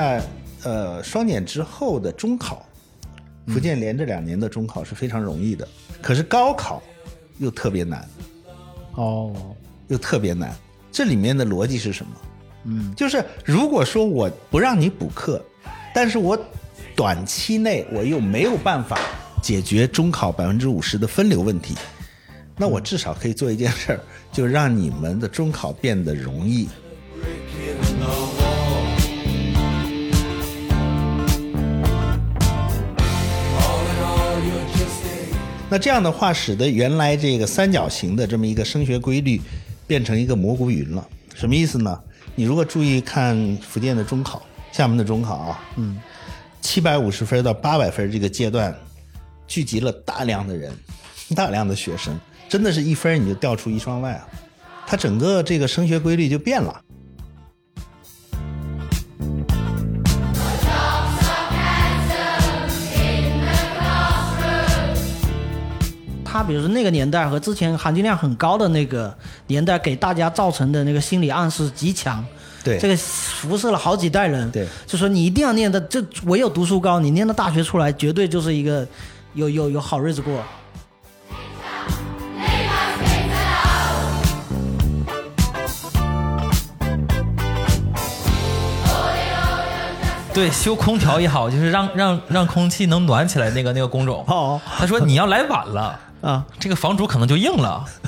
看一下，呃，双减之后的中考，福建连着两年的中考是非常容易的，可是高考又特别难，哦，又特别难。这里面的逻辑是什么？嗯，就是如果说我不让你补课，但是我短期内我又没有办法解决中考百分之五十的分流问题，那我至少可以做一件事儿，就让你们的中考变得容易。那这样的话，使得原来这个三角形的这么一个升学规律，变成一个蘑菇云了。什么意思呢？你如果注意看福建的中考、厦门的中考啊，嗯，七百五十分到八百分这个阶段，聚集了大量的人，大量的学生，真的是一分你就掉出一双外啊！它整个这个升学规律就变了。他比如说那个年代和之前含金量很高的那个年代，给大家造成的那个心理暗示极强。对，这个辐射了好几代人。对，就说你一定要念的，这唯有读书高，你念到大学出来，绝对就是一个有有有好日子过。对，修空调也好，就是让让让空气能暖起来那个那个工种。哦，他说你要来晚了啊，这个房主可能就硬了。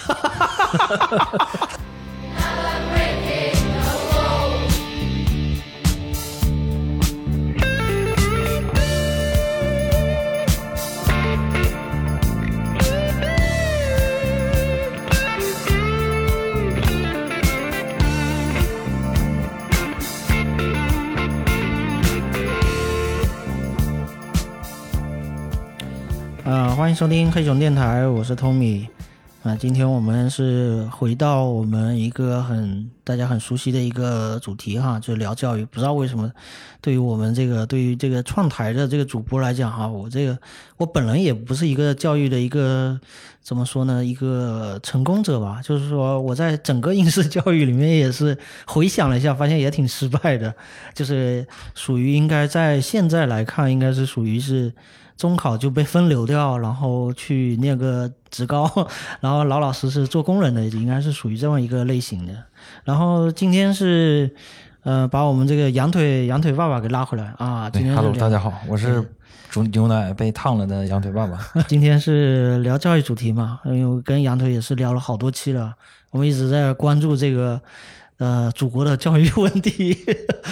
啊，欢迎收听黑熊电台，我是 Tommy。啊，今天我们是回到我们一个很大家很熟悉的一个主题哈，就聊教育。不知道为什么，对于我们这个对于这个创台的这个主播来讲哈，我这个我本人也不是一个教育的一个怎么说呢，一个成功者吧。就是说我在整个应试教育里面也是回想了一下，发现也挺失败的，就是属于应该在现在来看，应该是属于是。中考就被分流掉，然后去念个职高，然后老老实实做工人的，应该是属于这么一个类型的。然今天是，呃，把我们这个羊腿羊腿爸爸给拉回来啊。今天 Hello，大家好，我是煮牛奶被烫了的羊腿爸爸。今天是聊教育主题嘛，因为跟羊腿也是聊了好多期了，我们一直在关注这个。呃，祖国的教育问题，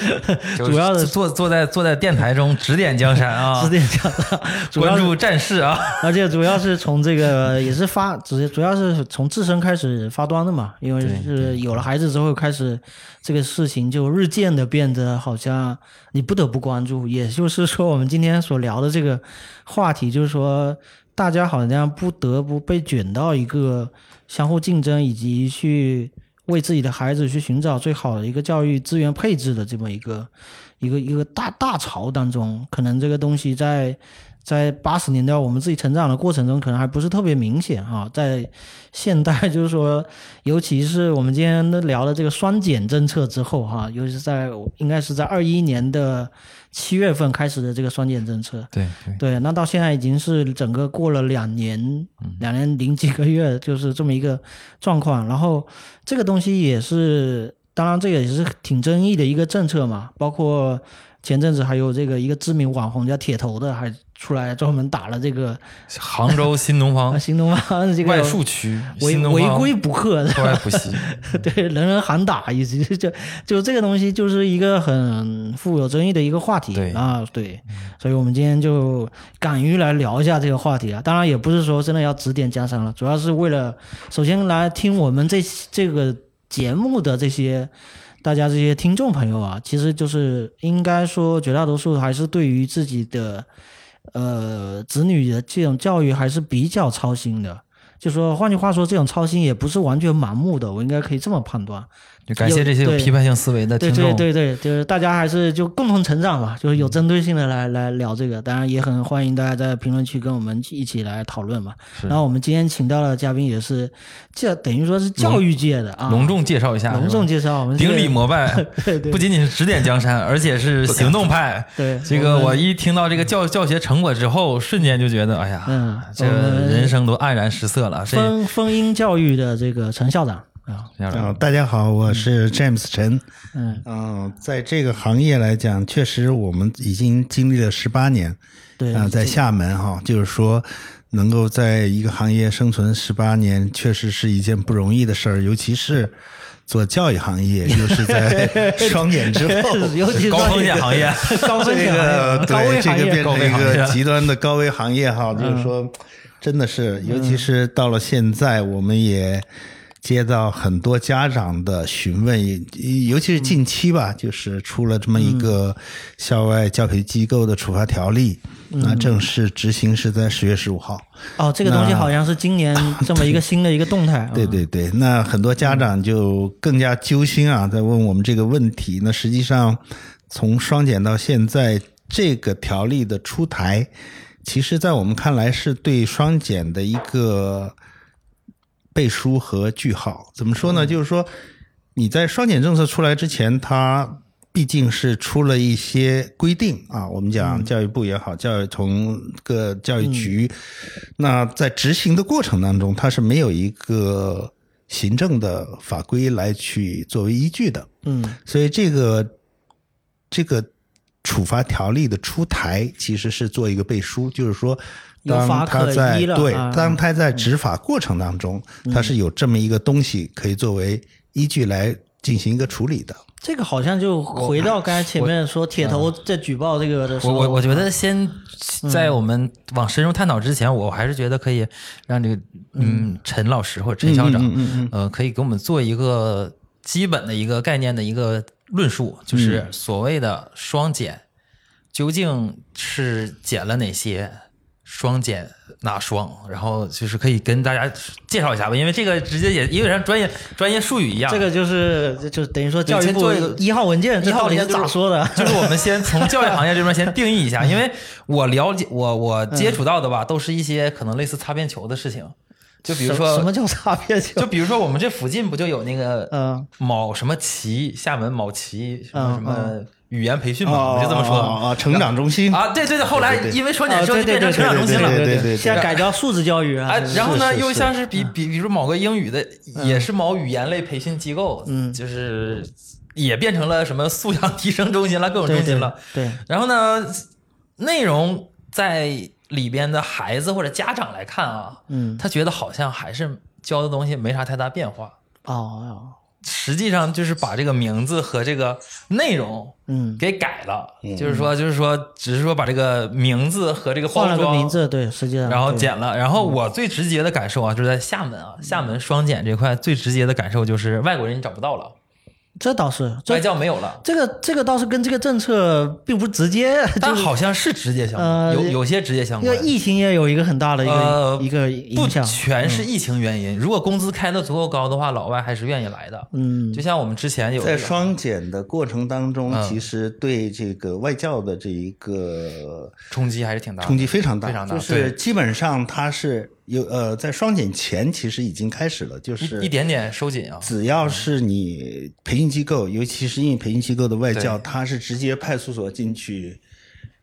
主要的坐坐在坐在电台中指点江山啊，指点江山，关注战事啊，而且主要是从这个也是发，主主要是从自身开始发端的嘛，因为是有了孩子之后开始，这个事情就日渐的变得好像你不得不关注，也就是说我们今天所聊的这个话题，就是说大家好像不得不被卷到一个相互竞争以及去。为自己的孩子去寻找最好的一个教育资源配置的这么一个一个一个大大潮当中，可能这个东西在在八十年代我们自己成长的过程中，可能还不是特别明显哈。在现代，就是说，尤其是我们今天聊的这个双减政策之后哈，尤其是在应该是在二一年的。七月份开始的这个双减政策，对对，那到现在已经是整个过了两年，两年零几个月，就是这么一个状况。然后这个东西也是，当然这个也是挺争议的一个政策嘛，包括。前阵子还有这个一个知名网红叫铁头的，还出来专门打了这个杭州新东方 新东方这个外宿区违违规补课，补习，对 人人喊打，以及就就这个东西就是一个很富有争议的一个话题。啊，对，所以我们今天就敢于来聊一下这个话题啊。当然也不是说真的要指点江山了，主要是为了首先来听我们这这个节目的这些。大家这些听众朋友啊，其实就是应该说，绝大多数还是对于自己的呃子女的这种教育还是比较操心的。就说换句话说，这种操心也不是完全盲目的，我应该可以这么判断。就感谢这些有批判性思维的听众。对对对，就是大家还是就共同成长吧，就是有针对性的来来聊这个。当然也很欢迎大家在评论区跟我们一起来讨论嘛。然后我们今天请到的嘉宾也是教，等于说是教育界的啊。隆重介绍一下，隆重介绍我们顶礼膜拜，不仅仅是指点江山，而且是行动派。对这个，我一听到这个教教学成果之后，瞬间就觉得，哎呀，嗯，这人生都黯然失色了。丰丰英教育的这个陈校长。啊，大家好，我是 James 陈。嗯。嗯，在这个行业来讲，确实我们已经经历了十八年。对啊，在厦门哈，就是说能够在一个行业生存十八年，确实是一件不容易的事儿，尤其是做教育行业，又是在 双减之后，尤其是高风险行业，高风险个对这个变成一个极端的高危行业哈，就是说，真的是，尤其是到了现在，我们也。接到很多家长的询问，尤其是近期吧，就是出了这么一个校外教培机构的处罚条例，那正式执行是在十月十五号。哦，这个东西好像是今年这么一个新的一个动态。对对对，那很多家长就更加揪心啊，在问我们这个问题。那实际上，从双减到现在，这个条例的出台，其实在我们看来是对双减的一个。背书和句号怎么说呢？就是说，你在双减政策出来之前，它毕竟是出了一些规定啊。我们讲教育部也好，教育从各教育局，那在执行的过程当中，它是没有一个行政的法规来去作为依据的。嗯，所以这个这个处罚条例的出台，其实是做一个背书，就是说。当他在对，当他在执法过程当中，他是有这么一个东西可以作为依据来进行一个处理的。这个好像就回到刚才前面说铁头在举报这个的时候，我我我觉得先在我们往深入探讨之前，我还是觉得可以让这个嗯。陈老师或者陈校长呃可以给我们做一个基本的一个概念的一个论述，就是所谓的双减究竟是减了哪些。双减哪双？然后就是可以跟大家介绍一下吧，因为这个直接也有点像专业专业术语一样。这个就是就等于说教育部一号文件，这到底是咋说的？就是我们先从教育行业这边先定义一下，因为我了解我我接触到的吧，都是一些可能类似擦边球的事情。就比如说什么叫擦边球？就比如说我们这附近不就有那个嗯某什么旗，厦门某旗什么什么。语言培训嘛，我就这么说啊，成长中心啊，对对对，后来因为双减之后就变成成长中心了，对对对，现在改叫素质教育啊。然后呢，又像是比比比如某个英语的，也是某语言类培训机构，嗯，就是也变成了什么素养提升中心了，各种中心了。对。然后呢，内容在里边的孩子或者家长来看啊，嗯，他觉得好像还是教的东西没啥太大变化。哦。实际上就是把这个名字和这个内容，嗯，给改了。就是说，就是说，只是说把这个名字和这个换了个名字，对，实际上然后剪了。然后我最直接的感受啊，就是在厦门啊，厦门双减这块最直接的感受就是外国人你找不到了。这倒是外教没有了，这个这个倒是跟这个政策并不直接，但好像是直接相关，有有些直接相关。因为疫情也有一个很大的一个一个影响，不全是疫情原因。如果工资开的足够高的话，老外还是愿意来的。嗯，就像我们之前有在双减的过程当中，其实对这个外教的这一个冲击还是挺大的，冲击非常大，非常大。就是基本上它是。有呃，在双减前其实已经开始了，就是一点点收紧啊。只要是你培训机构，尤其是因为培训机构的外教，他是直接派出所进去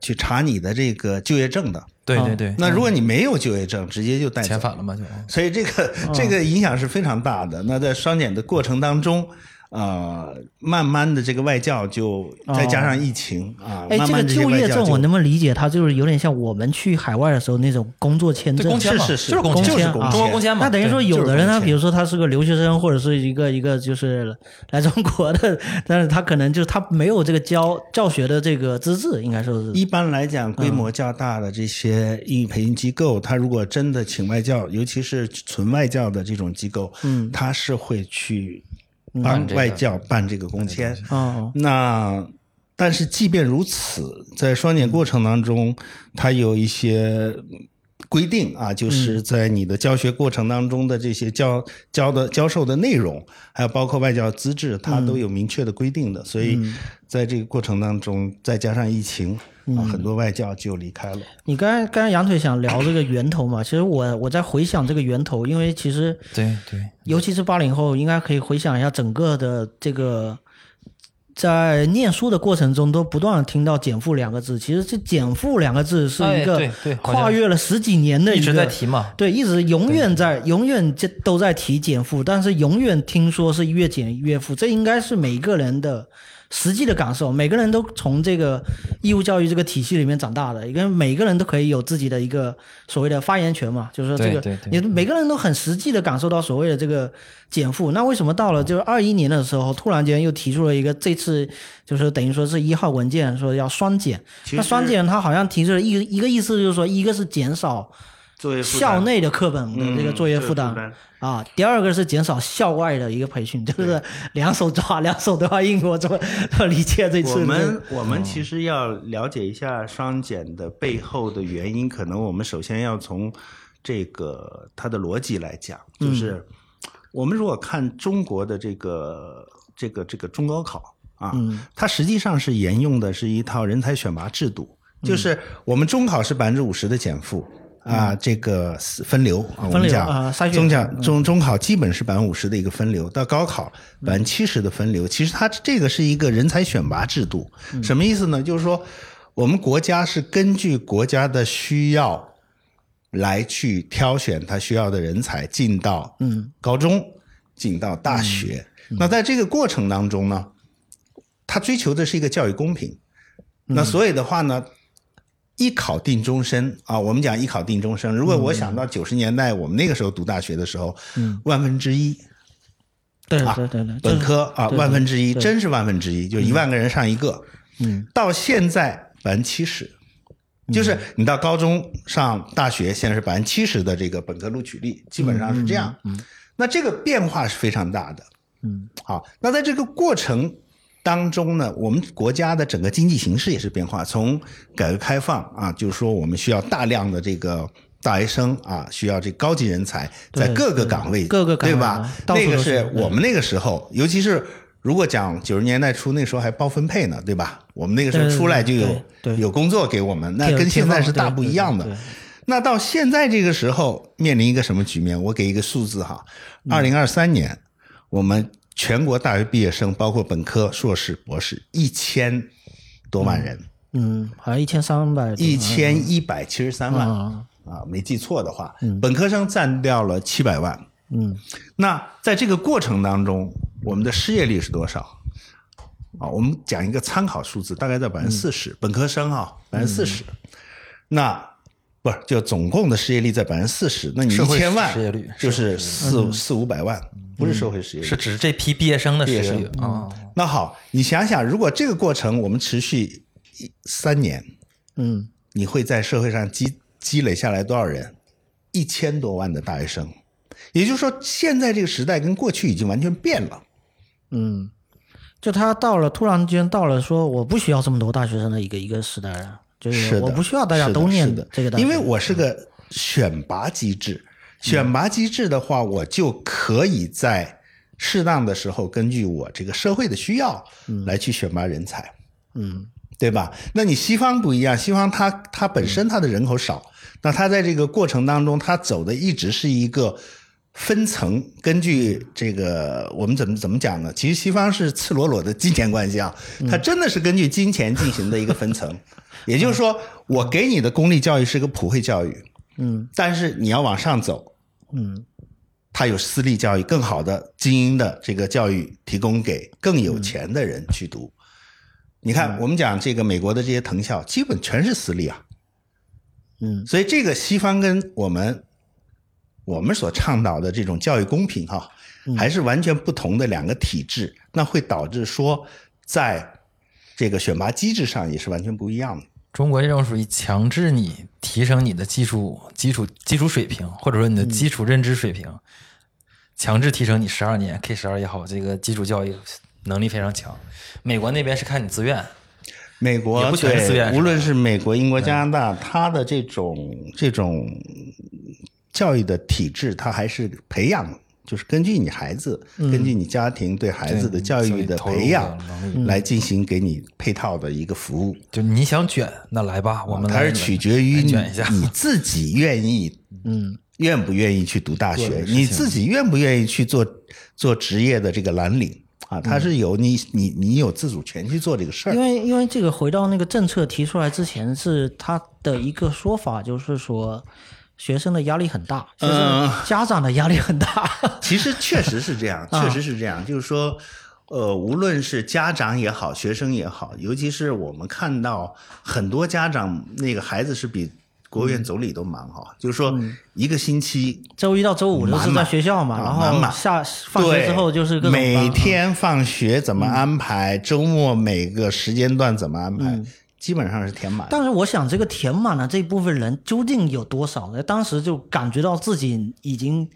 去查你的这个就业证的。对对对。那如果你没有就业证，直接就带遣返了嘛就。所以这个这个影响是非常大的。那在双减的过程当中。呃，慢慢的这个外教就再加上疫情啊，哎，这个就业证我能不能理解？它就是有点像我们去海外的时候那种工作签证，是是是，就是工签，中国工签嘛。那等于说，有的人他比如说他是个留学生，或者是一个一个就是来中国的，但是他可能就是他没有这个教教学的这个资质，应该说是。一般来讲，规模较大的这些英语培训机构，他如果真的请外教，尤其是纯外教的这种机构，嗯，他是会去。帮外教办这个工签，哦，那但是即便如此，在双减过程当中，它有一些规定啊，就是在你的教学过程当中的这些教教的教授的内容，还有包括外教资质，它都有明确的规定的。所以在这个过程当中，再加上疫情啊，很多外教就离开了。你刚才刚才杨腿想聊这个源头嘛？其实我我在回想这个源头，因为其实对对，尤其是八零后，应该可以回想一下整个的这个。在念书的过程中，都不断的听到“减负”两个字。其实这“减负”两个字是一个跨越了十几年的一直在提嘛，对，一直永远在永远这都在提减负，但是永远听说是越减越负，这应该是每一个人的。实际的感受，每个人都从这个义务教育这个体系里面长大的，因为每个人都可以有自己的一个所谓的发言权嘛，就是说这个，你每个人都很实际的感受到所谓的这个减负。那为什么到了就是二一年的时候，突然间又提出了一个这次就是等于说是一号文件说要双减？那双减它好像提出了一一个意思就是说，一个是减少校内的课本的这个作业负担。啊，第二个是减少校外的一个培训，就是两手抓，两手都要硬。我怎么理解这次？我们我们其实要了解一下双减的背后的原因，可能我们首先要从这个它的逻辑来讲，就是我们如果看中国的这个这个这个中高考啊，它实际上是沿用的是一套人才选拔制度，就是我们中考是百分之五十的减负。啊，这个分流啊，我们讲中讲中中考基本是百分之五十的一个分流，到高考百分之七十的分流。其实它这个是一个人才选拔制度，什么意思呢？就是说我们国家是根据国家的需要来去挑选他需要的人才进到嗯高中，进到大学。那在这个过程当中呢，他追求的是一个教育公平。那所以的话呢。一考定终身啊！我们讲一考定终身。如果我想到九十年代我们那个时候读大学的时候，万分之一，对对对对，本科啊万分之一，真是万分之一，就一万个人上一个。嗯，到现在百分之七十，就是你到高中上大学，现在是百分之七十的这个本科录取率，基本上是这样。嗯，那这个变化是非常大的。嗯，好，那在这个过程。当中呢，我们国家的整个经济形势也是变化。从改革开放啊，就是说我们需要大量的这个大学生啊，需要这高级人才在各个岗位，各个岗位对吧？那个是我们那个时候，尤其是如果讲九十年代初，那时候还包分配呢，对吧？我们那个时候出来就有有工作给我们，那跟现在是大不一样的。那到现在这个时候，面临一个什么局面？我给一个数字哈，二零二三年我们。全国大学毕业生，包括本科、硕士、博士，一千多万人。嗯，好像一千三百。一千一百七十三万啊，没记错的话，本科生占掉了七百万。嗯，那在这个过程当中，我们的失业率是多少？啊，我们讲一个参考数字，大概在百分之四十。本科生啊，百分之四十。那不是，就总共的失业率在百分之四十。那你一千万失业率就是四四五百万。不是社会失业率，是指这批毕业生的失业率啊。那好，你想想，如果这个过程我们持续三年，嗯，你会在社会上积积累下来多少人？一千多万的大学生。也就是说，现在这个时代跟过去已经完全变了。嗯，就他到了突然间到了说我不需要这么多大学生的一个一个时代了，就是我不需要大家都念这个，因为我是个选拔机制。选拔机制的话，我就可以在适当的时候，根据我这个社会的需要，来去选拔人才，嗯，对吧？那你西方不一样，西方它它本身它的人口少，那它在这个过程当中，它走的一直是一个分层，根据这个我们怎么怎么讲呢？其实西方是赤裸裸的金钱关系啊，它真的是根据金钱进行的一个分层，也就是说，我给你的公立教育是个普惠教育。嗯，但是你要往上走，嗯，它有私立教育更好的精英的这个教育提供给更有钱的人去读。你看，我们讲这个美国的这些藤校，基本全是私立啊。嗯，所以这个西方跟我们我们所倡导的这种教育公平哈，还是完全不同的两个体制，那会导致说，在这个选拔机制上也是完全不一样的。中国这种属于强制你提升你的基础基础基础水平，或者说你的基础认知水平，强制提升你十二年 K 十二也好，这个基础教育能力非常强。美国那边是看你自愿，美国也不全是自愿对，是无论是美国、英国、加拿大，它的这种这种教育的体制，它还是培养，就是根据你孩子，根据你家庭对孩子的教育的培养来进行给你配套的一个服务。就你想卷，那来吧，我们来它是取决于你自己愿意，嗯，愿不愿意去读大学，你自己愿不愿意去做做职业的这个蓝领啊？它是有你你你有自主权去做这个事儿因。为因为这个回到那个政策提出来之前，是他的一个说法，就是说学生的压力很大，就是嗯家长的压力很大。其实确实是这样，啊 确实是这样，就是说。呃，无论是家长也好，学生也好，尤其是我们看到很多家长那个孩子是比国务院总理都忙哈，就是说一个星期周一到周五都是在学校嘛，满然后下放学之后就是每天放学怎么安排，周末每个时间段怎么安排，基本上是填满。但是我想，这个填满了这部分人究竟有多少呢？当时就感觉到自己已经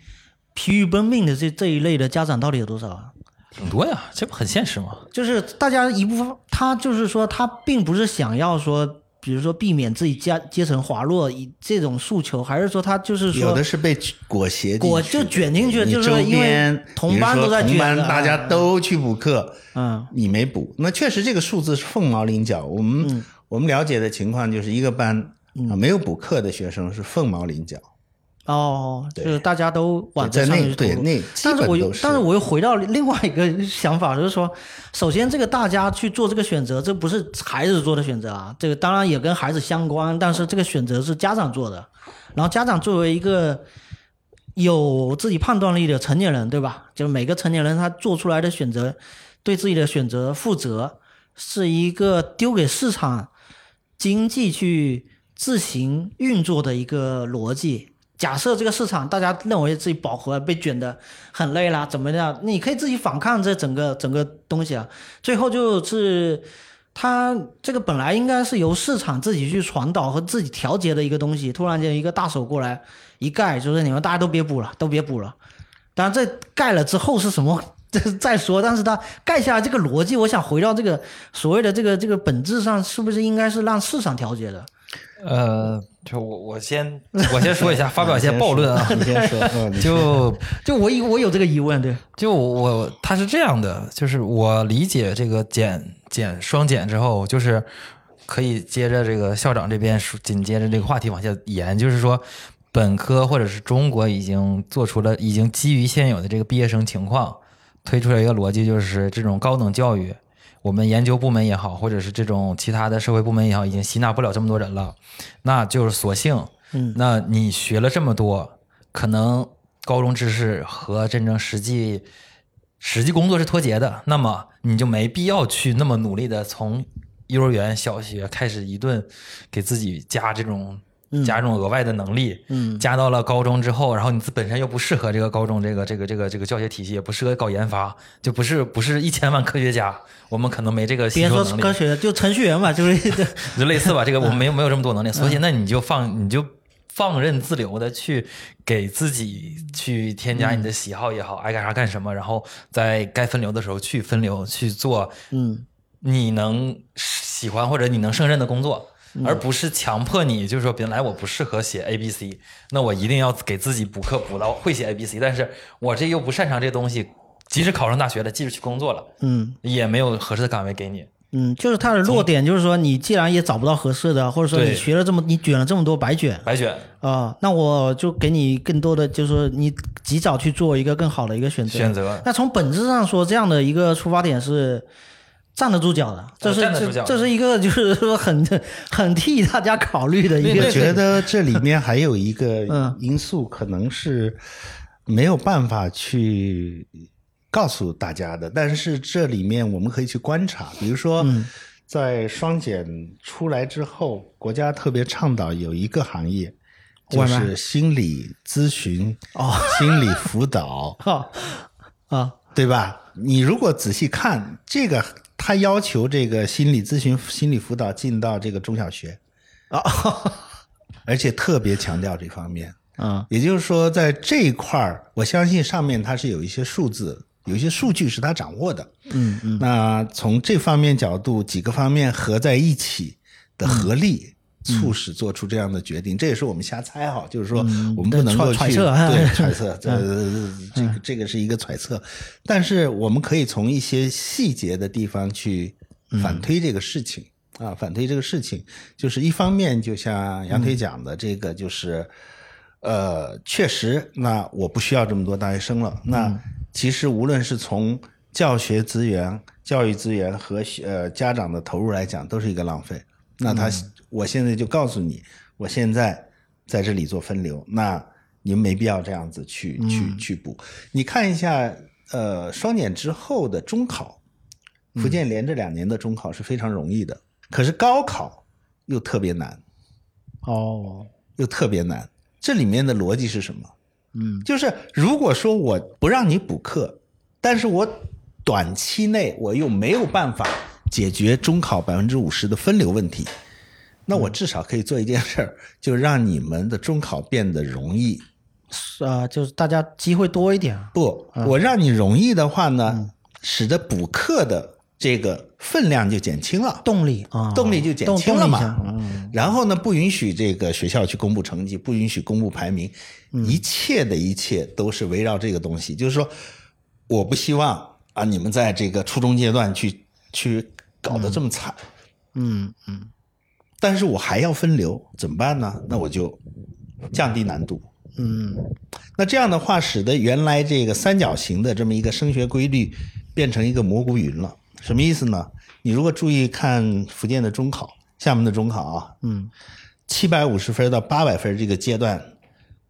疲于奔命的这这一类的家长到底有多少啊？挺多呀，这不很现实吗？就是大家一部分，他就是说，他并不是想要说，比如说避免自己家阶层滑落以这种诉求，还是说他就是说有的是被裹挟进去，裹就卷进去就是因为同班都在卷的同班大家嗯都去补课，嗯。你没补，那确实这个数字是凤毛麟角。我们、嗯。我们了解的情况就是一个班啊没有补课的学生是凤毛麟角，哦，就是大家都往这上面去投对那基但是我又但是我又回到另外一个想法，就是说，首先这个大家去做这个选择，这不是孩子做的选择啊，这个当然也跟孩子相关，但是这个选择是家长做的，然后家长作为一个有自己判断力的成年人，对吧？就是每个成年人他做出来的选择，对自己的选择负责，是一个丢给市场经济去自行运作的一个逻辑。假设这个市场大家认为自己饱和，被卷的很累了，怎么样？你可以自己反抗这整个整个东西啊。最后就是它这个本来应该是由市场自己去传导和自己调节的一个东西，突然间一个大手过来一盖，就是你们大家都别补了，都别补了。当然，这盖了之后是什么？这再说，但是它盖下来这个逻辑，我想回到这个所谓的这个这个本质上，是不是应该是让市场调节的？呃，就我我先 我先说一下，发表一些暴论啊，你先说，就就我有我有这个疑问，对，就我他是这样的，就是我理解这个减减双减之后，就是可以接着这个校长这边说，紧接着这个话题往下延，就是说本科或者是中国已经做出了，已经基于现有的这个毕业生情况，推出了一个逻辑，就是这种高等教育。我们研究部门也好，或者是这种其他的社会部门也好，已经吸纳不了这么多人了，那就是索性，嗯，那你学了这么多，可能高中知识和真正实际实际工作是脱节的，那么你就没必要去那么努力的从幼儿园、小学开始一顿给自己加这种。加这种额外的能力，嗯加到了高中之后，然后你自本身又不适合这个高中这个这个这个这个教学体系，也不适合搞研发，就不是不是一千万科学家，我们可能没这个吸别说收能力。科学，就程序员吧，就是 就类似吧，这个我们没有没有这么多能力，所以那你就放你就放任自流的去给自己去添加你的喜好也好，爱干啥干什么，然后在该分流的时候去分流去做嗯你能喜欢或者你能胜任的工作。而不是强迫你，就是说，本来我不适合写 A B C，那我一定要给自己补课补到会写 A B C，但是我这又不擅长这东西，即使考上大学了，即使去工作了，嗯也没有合适的岗位给你。嗯，就是它的弱点，就是说你既然也找不到合适的，或者说你学了这么你卷了这么多白卷白卷啊、那我就给你更多的，就是说你及早去做一个更好的一个选择。选择，那从本质上说，这样的一个出发点是站得住脚的，这是、站得住脚这这是一个就是说很 很替大家考虑的一个。我觉得这里面还有一个 嗯。因素，可能是没有办法去告诉大家的，但是这里面我们可以去观察，比如说。嗯。在双减出来之后，国家特别倡导有一个行业，就是心理咨询、哦。心理辅导，哈 啊。对吧？你如果仔细看这个，他要求这个心理咨询、心理辅导进到这个中小学，啊 而且特别强调这方面。啊也就是说，在这一块儿，我相信上面它是有一些数字有一些数据是他掌握的。嗯嗯，那从这方面角度，几个方面合在一起的合力，促使做出这样的决定。这也是我们瞎猜哈，就是说我们不能够去揣测对 揣测，这这个这个是一个揣测，但是我们可以从一些细节的地方去反推这个事情啊，反推这个事情，就是一方面，就像杨推讲的，这个就是。呃，确实，那我不需要这么多大学生了。那其实无论是从教学资源、教育资源和呃家长的投入来讲，都是一个浪费。那他，我现在就告诉你，我现在在这里做分流，那您没必要这样子去去去补。你看一下，呃，双减之后的中考，福建连着两年的中考是非常容易的，可是高考又特别难，哦，又特别难。这里面的逻辑是什么？嗯，就是如果说我不让你补课，但是我短期内我又没有办法解决中考百分之五十的分流问题，那我至少可以做一件事儿，就让你们的中考变得容易。是啊，就是大家机会多一点。不，我让你容易的话呢，使得补课的。这个分量就减轻了，动力啊，动力就减轻了嘛。嗯，然后呢，不允许这个学校去公布成绩，不允许公布排名，一切的一切都是围绕这个东西。就是说，我不希望啊，你们在这个初中阶段去去搞得这么惨。嗯嗯。但是我还要分流，怎么办呢？那我就降低难度。嗯。那这样的话，使得原来这个三角形的这么一个升学规律变成一个蘑菇云了。什么意思呢？你如果注意看福建的中考、厦门的中考啊，嗯，七百五十分到八百分这个阶段，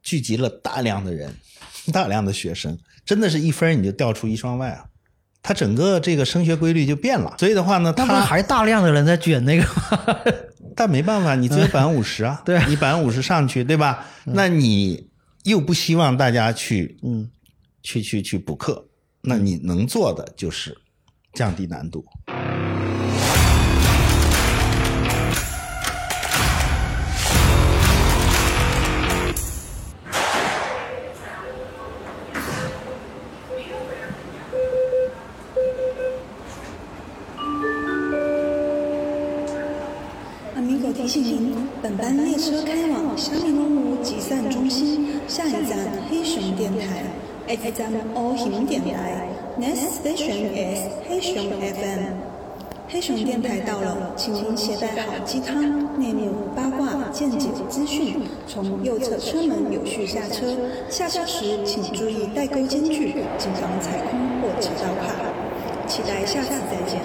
聚集了大量的人，大量的学生，真的是一分你就掉出一双外啊！它整个这个升学规律就变了。所以的话呢，它还大量的人在卷那个，但没办法，你只有百分之五十啊，对，你百分之五十上去，对吧？那你又不希望大家去，嗯，去去去补课，那你能做的就是。降低难度。鸡汤、内幕、八卦、见解、资讯，从右侧车门有序下车。下车时请注意带钩间距，谨防踩空或挤到卡。期待下次再见。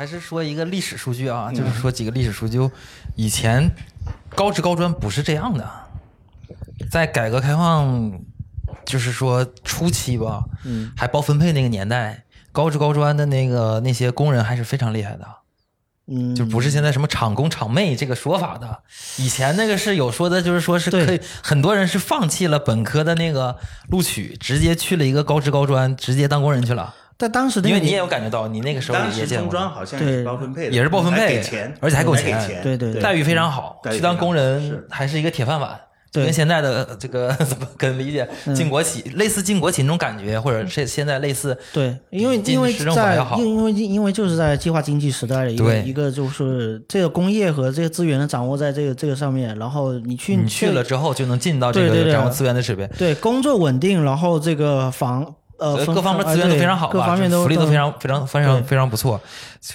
还是说一个历史数据啊，就是说几个历史数据，以前高职高专不是这样的，在改革开放就是说初期吧，嗯，还包分配那个年代，高职高专的那个那些工人还是非常厉害的，嗯，就不是现在什么厂工厂妹这个说法的，以前那个是有说的，就是说是可以，很多人是放弃了本科的那个录取，直接去了一个高职高专，直接当工人去了。在当时，因为你也有感觉到，你那个时候也见过，好像也是包分配的，也是包分配，给钱，而且还给钱，对对，待遇非常好，去当工人还是一个铁饭碗，跟现在的这个 怎么跟理解进国企类似进国企那种感觉，或者是现在类似对，因为因为在因因为因为就是在计划经济时代的一个一个就是这个工业和这个资源的掌握在这个这个上面，然后你去你去了之后就能进到这个掌握资源的水平，对工作稳定，然后这个房。呃，各方面资源都非常好，各方面都福利都非常非常非常非常不错。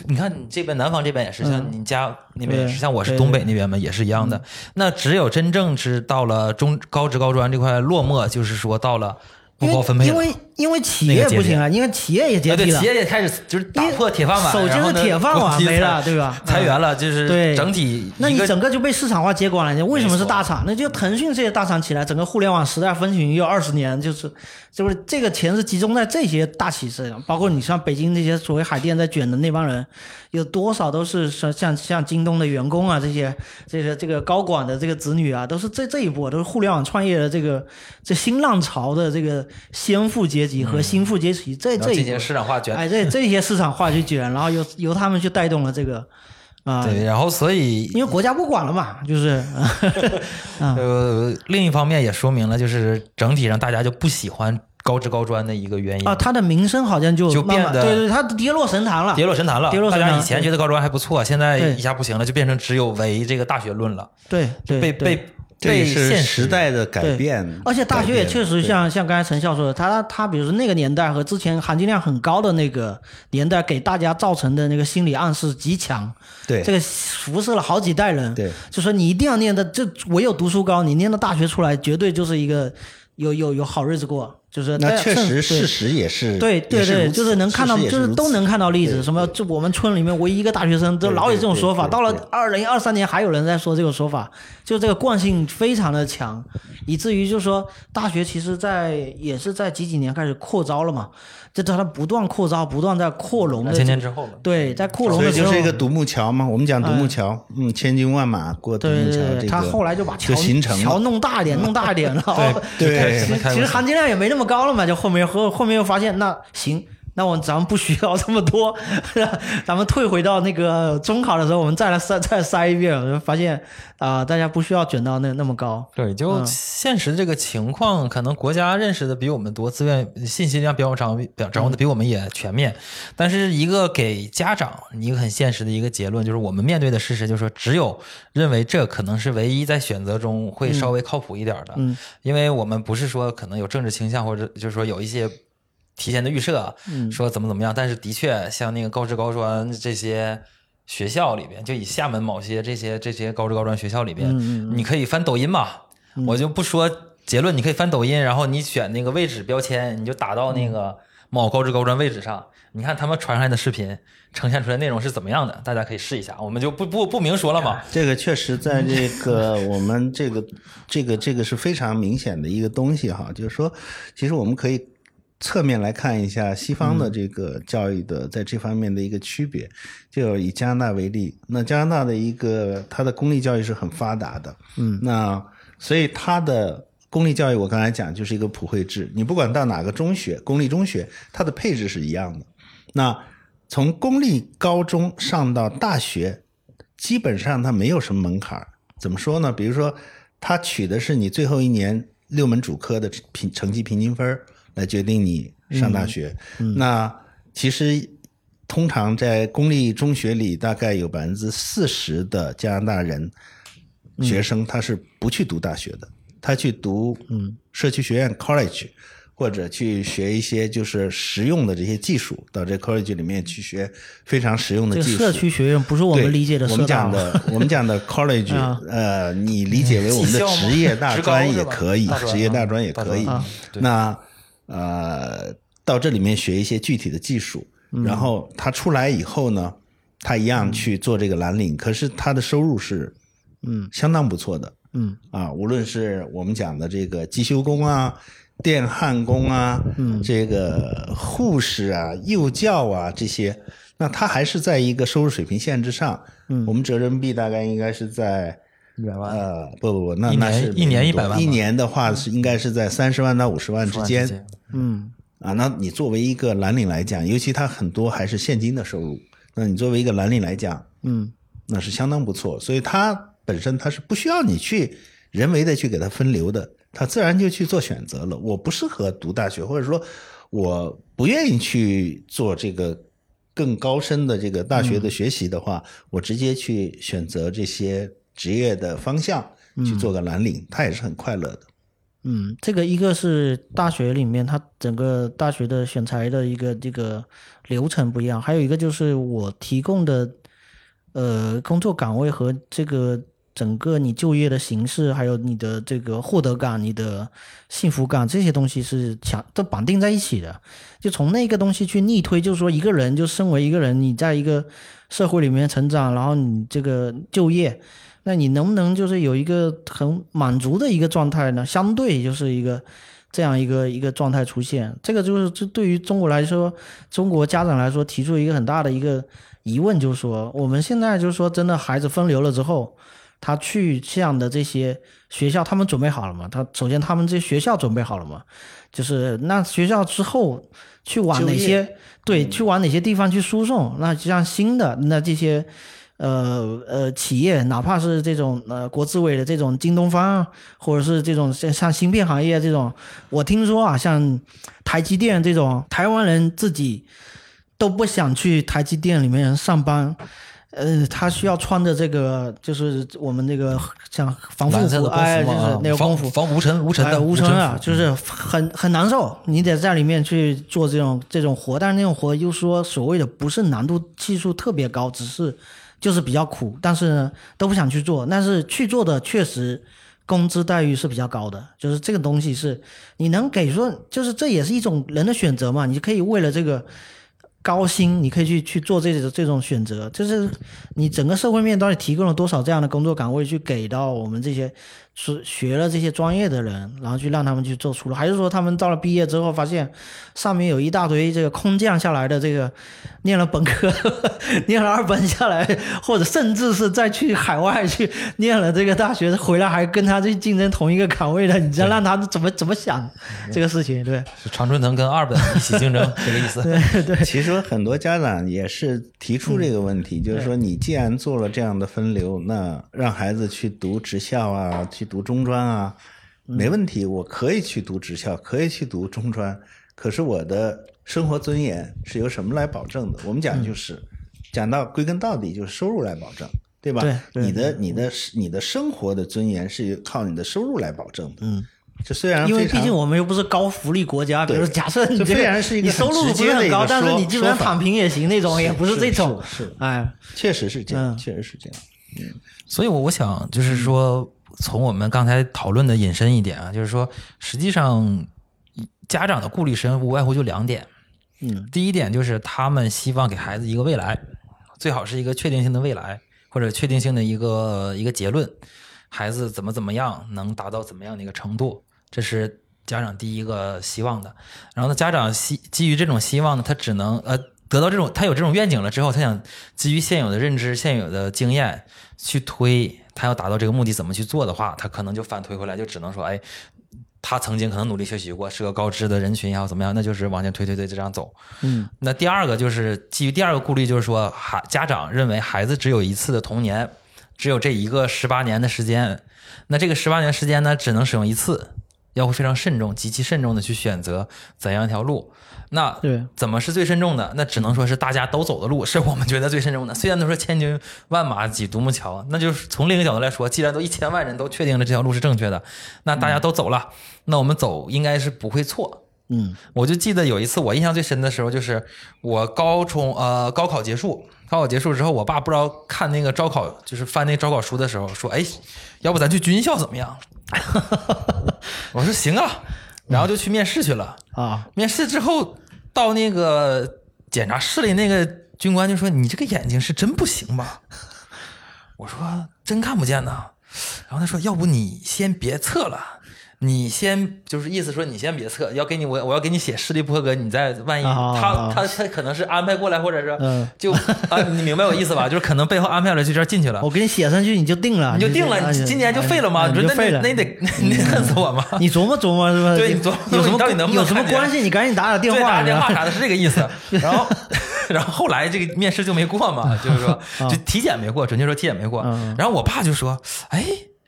你看你这边南方这边也是，像你家那边也是，像我是东北那边嘛，也是一样的。那只有真正是到了中高职高专这块落寞，就是说到了。不包分配，因为因为企业不行啊，因为企业也解体了，企业也开始就是打破铁饭碗，手机是铁饭碗没了，对吧？裁员了，就是对整体，那你整个就被市场化接管了。为什么是大厂？那就腾讯这些大厂起来，整个互联网时代分群又二十年，就是就是这个钱是集中在这些大企业上，包括你像北京这些所谓海淀在卷的那帮人，有多少都是像像像京东的员工啊，这些这些这个高管的这个子女啊，都是这这一波都是互联网创业的这个这新浪潮的这个。先富阶阶级和新富阶级这这一进行市场化卷，哎，这这些市场化去卷，然后由由他们去带动了这个啊，对，然后所以因为国家不管了嘛，就是 呃，另一方面也说明了，就是整体上大家就不喜欢高职高专的一个原因啊，他的名声好像就就变得对对，他跌落神坛了，跌落神坛了。跌落神坛。大家以前觉得高专还不错，现在一下不行了，就变成只有唯这个大学论了。对对，被被。这是时代的改变，而且大学也确实像像刚才陈笑说的，他他比如说那个年代和之前含金量很高的那个年代，给大家造成的那个心理暗示极强，对这个辐射了好几代人，对，就说你一定要念的，这唯有读书高，你念到大学出来，绝对就是一个有有有好日子过。就是那确实事实也是对对对，就是能看到，就是都能看到例子。什么？就我们村里面唯一一个大学生，都老有这种说法。到了二零二三年，还有人在说这个说法，就这个惯性非常的强，以至于就是说，大学其实在也是在几几年开始扩招了嘛。这它不断扩招，不断在扩容。千年之后对，在扩容的时候，就是一个独木桥嘛。我们讲独木桥，嗯，千军万马过独木桥。对对，他后来就把桥形成桥弄大一点，弄大一点了。对对，其实含金量也没那么高了嘛。就后面后后面又发现，那行。那我咱们不需要这么多，咱们退回到那个中考的时候，我们再来筛再筛一遍，发现啊，大家不需要卷到那那么高。对，就现实这个情况，可能国家认识的比我们多，资源信息量比我们掌掌握的比我们也全面。但是一个给家长一个很现实的一个结论，就是我们面对的事实就是说，只有认为这可能是唯一在选择中会稍微靠谱一点的，嗯，因为我们不是说可能有政治倾向，或者就是说有一些。提前的预设，说怎么怎么样，但是的确，像那个高职高专这些学校里边，就以厦门某些这些这些高职高专学校里边，你可以翻抖音嘛，我就不说结论，你可以翻抖音，然后你选那个位置标签，你就打到那个某高职高专位置上，你看他们传上来的视频呈现出来内容是怎么样的，大家可以试一下，我们就不不不明说了嘛。这个确实在这个 我们这个这个这个是非常明显的一个东西哈，就是说，其实我们可以。侧面来看一下西方的这个教育的在这方面的一个区别，就以加拿大为例，那加拿大的一个它的公立教育是很发达的，嗯，那所以它的公立教育我刚才讲就是一个普惠制，你不管到哪个中学，公立中学它的配置是一样的。那从公立高中上到大学，基本上它没有什么门槛怎么说呢？比如说，它取的是你最后一年六门主科的平成绩平均分来决定你上大学。那其实通常在公立中学里，大概有百分之四十的加拿大人学生他是不去读大学的，他去读社区学院 college，或者去学一些就是实用的这些技术，到这 college 里面去学非常实用的技术。社区学院不是我们理解的我们讲的我们讲的 college，呃，你理解为我们的职业大专也可以，职业大专也可以。那呃，到这里面学一些具体的技术，然后他出来以后呢，他一样去做这个蓝领，可是他的收入是，嗯，相当不错的，嗯，啊，无论是我们讲的这个机修工啊、电焊工啊，嗯，这个护士啊、幼教啊这些，那他还是在一个收入水平线之上，嗯，我们折人民币大概应该是在。一百万？呃，不不不，那那是一年一百万。一年的话是应该是在三十万到五十万之间。嗯，啊，那你作为一个蓝领来讲，尤其他很多还是现金的收入，那你作为一个蓝领来讲，嗯，那是相当不错。所以他本身他是不需要你去人为的去给他分流的，他自然就去做选择了。我不适合读大学，或者说我不愿意去做这个更高深的这个大学的学习的话，我直接去选择这些。职业的方向去做个蓝领，他也是很快乐的。嗯，这个一个是大学里面，它整个大学的选材的一个这个流程不一样，还有一个就是我提供的呃工作岗位和这个整个你就业的形式，还有你的这个获得感、你的幸福感这些东西是强都绑定在一起的。就从那个东西去逆推，就是说一个人就身为一个人，你在一个社会里面成长，然后你这个就业。那你能不能就是有一个很满足的一个状态呢？相对就是一个这样一个一个状态出现，这个就是这对于中国来说，中国家长来说提出一个很大的一个疑问，就是说我们现在就是说真的孩子分流了之后，他去这样的这些学校，他们准备好了吗？他首先他们这些学校准备好了吗？就是那学校之后去往哪些对，去往哪些地方去输送？那像新的那这些。呃呃，企业哪怕是这种呃国资委的这种京东方，或者是这种像像芯片行业这种，我听说啊，像台积电这种，台湾人自己都不想去台积电里面上班，呃，他需要穿着这个就是我们那个像防护服，哎，就是那个防服，防无尘无尘的无尘啊，就是很很难受，你得在里面去做这种这种活，但是那种活又说所谓的不是难度系数特别高，只是。就是比较苦，但是呢都不想去做，但是去做的确实工资待遇是比较高的。就是这个东西是你能给说，就是这也是一种人的选择嘛。你可以为了这个高薪，你可以去去做这种这种选择。就是你整个社会面到底提供了多少这样的工作岗位去给到我们这些。是学了这些专业的人，然后去让他们去做出路，还是说他们到了毕业之后发现上面有一大堆这个空降下来的这个念了本科、念了二本下来，或者甚至是再去海外去念了这个大学回来还跟他去竞争同一个岗位的，你道让他怎么怎么想这个事情？对，常春藤跟二本一起竞争这个意思。对对，其实很多家长也是提出这个问题，就是说你既然做了这样的分流，那让孩子去读职校啊，去。读中专啊，没问题，我可以去读职校，可以去读中专。可是我的生活尊严是由什么来保证的？我们讲就是，讲到归根到底就是收入来保证，对吧？对，你的你的你的生活的尊严是靠你的收入来保证的。嗯，这虽然因为毕竟我们又不是高福利国家，比如假设你虽然是一个收入不是很高，但是你基本上躺平也行那种，也不是这种。是，哎，确实是这样，确实是这样。嗯，所以，我我想就是说。从我们刚才讨论的引申一点啊，就是说，实际上家长的顾虑实际上无外乎就两点。嗯，第一点就是他们希望给孩子一个未来，最好是一个确定性的未来，或者确定性的一个一个结论，孩子怎么怎么样能达到怎么样的一个程度，这是家长第一个希望的。然后呢，家长希基于这种希望呢，他只能呃得到这种他有这种愿景了之后，他想基于现有的认知、现有的经验去推。他要达到这个目的，怎么去做的话，他可能就反推回来，就只能说，哎，他曾经可能努力学习过，是个高知的人群也好，怎么样，那就是往前推推推，就这样走。嗯，那第二个就是基于第二个顾虑，就是说，孩家长认为孩子只有一次的童年，只有这一个十八年的时间，那这个十八年时间呢，只能使用一次，要会非常慎重，极其慎重的去选择怎样一条路。那对怎么是最慎重的？那只能说是大家都走的路，是我们觉得最慎重的。虽然都说千军万马挤独木桥，那就是从另一个角度来说，既然都一千万人都确定了这条路是正确的，那大家都走了，那我们走应该是不会错。嗯，我就记得有一次我印象最深的时候，就是我高中呃高考结束，高考结束之后，我爸不知道看那个招考，就是翻那招考书的时候说，哎，要不咱去军校怎么样？我说行啊。然后就去面试去了啊！面试之后到那个检查室里，那个军官就说：“你这个眼睛是真不行吧？” 我说：“真看不见呢。”然后他说：“要不你先别测了。”你先就是意思说你先别测，要给你我我要给你写视力不合格，你再万一他他他可能是安排过来，或者是就啊你明白我意思吧？就是可能背后安排了就这进去了。我给你写上去你就定了，你就定了，你今年就废了吗？你说那你，那你得 你得恨死我吗？你琢磨琢磨是吧？对，你琢磨有什么到底能有什么关系？你赶紧打打电话，打电话啥的，是这个意思。然后 然后后来这个面试就没过嘛，就是说就体检没过，准确说体检没过。然后我爸就说：“哎，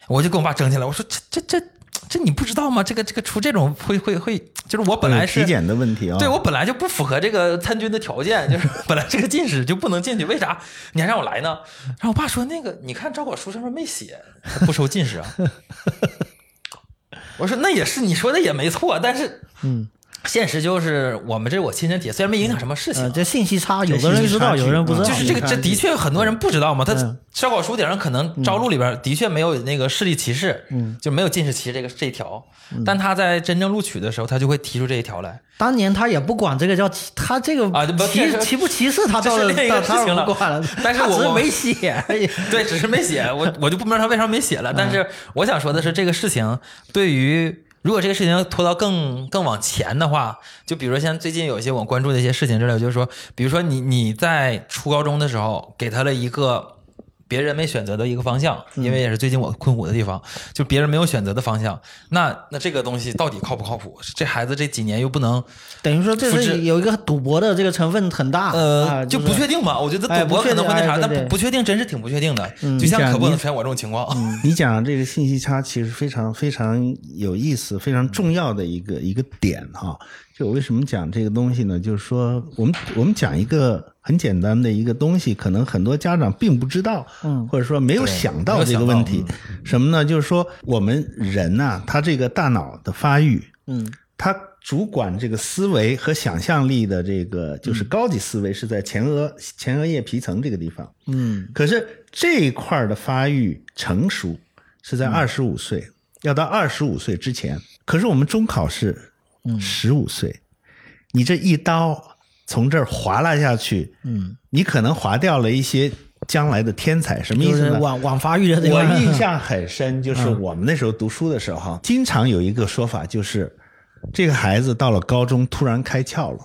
我就跟我爸争起来，我说这这这。” 这你不知道吗？这个这个出这种会会会，就是我本来是体检的问题啊。对我本来就不符合这个参军的条件，就是 本来这个进士就不能进去，为啥你还让我来呢？然后我爸说那个，你看招考书上面没写不收进士啊。我说那也是你说的也没错，但是嗯。现实就是我们这是我亲身体验，虽然没影响什么事情，这信息差，有的人知道，有的人不知道。就是这个，这的确很多人不知道嘛。他烧烤书顶上可能招录里边的确没有那个视力歧视，嗯，就没有近视歧视这个这一条。但他在真正录取的时候，他就会提出这一条来。当年他也不管这个叫他这个啊，歧歧不歧视他 倒是另一个事情了。但是我没写，对，只是没写。我我就不明白他为啥没写了。但是我想说的是，这个事情对于。如果这个事情拖到更更往前的话，就比如说像最近有一些我关注的一些事情之类，就是说，比如说你你在初高中的时候给他了一个别人没选择的一个方向，因为也是最近我困惑的地方，就别人没有选择的方向。那那这个东西到底靠不靠谱？这孩子这几年又不能，等于说这是有一个赌博的这个成分很大，呃，啊就不确定吧？我觉得赌博可能会那啥，但不不确定真是挺不确定的。嗯就像可不能你出现我这种情况。你讲这个信息差其实非常非常有意思、非常重要的一个一个点哈。就我为什么讲这个东西呢？就是说，我们我们讲一个很简单的一个东西，可能很多家长并不知道，嗯或者说没有想到这个问题。什么呢？就是说，我们人呐、他这个大脑的发育，嗯他主管这个思维和想象力的这个，就是高级思维是在前额前额叶皮层这个地方。嗯可是这一块的发育成熟是在二十五岁，要到二十五岁之前。可是我们中考是十五岁，你这一刀从这儿划拉下去，嗯，你可能划掉了一些将来的天才，什么意思呢？晚晚发育的，我印象 很深，就是我们那时候读书的时候，经常有一个说法，就是这个孩子到了高中突然开窍了。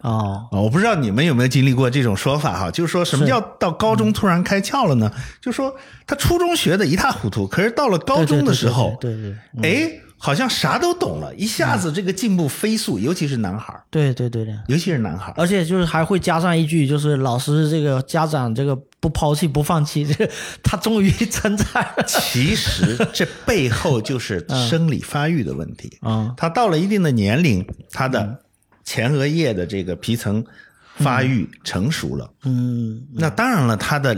哦，啊，我不知道你们有没有经历过这种说法哈，就是说什么叫到高中突然开窍了呢？就是说他初中学的一塌糊涂，可是到了高中的时候，对对对对哎，好像啥都懂了，一下子这个进步飞速，尤其是男孩儿，对对对对，尤其是男孩儿。而且就是还会加上一句，就是老师这个家长这个不抛弃不放弃，这个他终于称赞了。其实这背后就是生理发育的问题。嗯他到了一定的年龄，他的前额叶的这个皮层发育成熟了。嗯那当然了，他的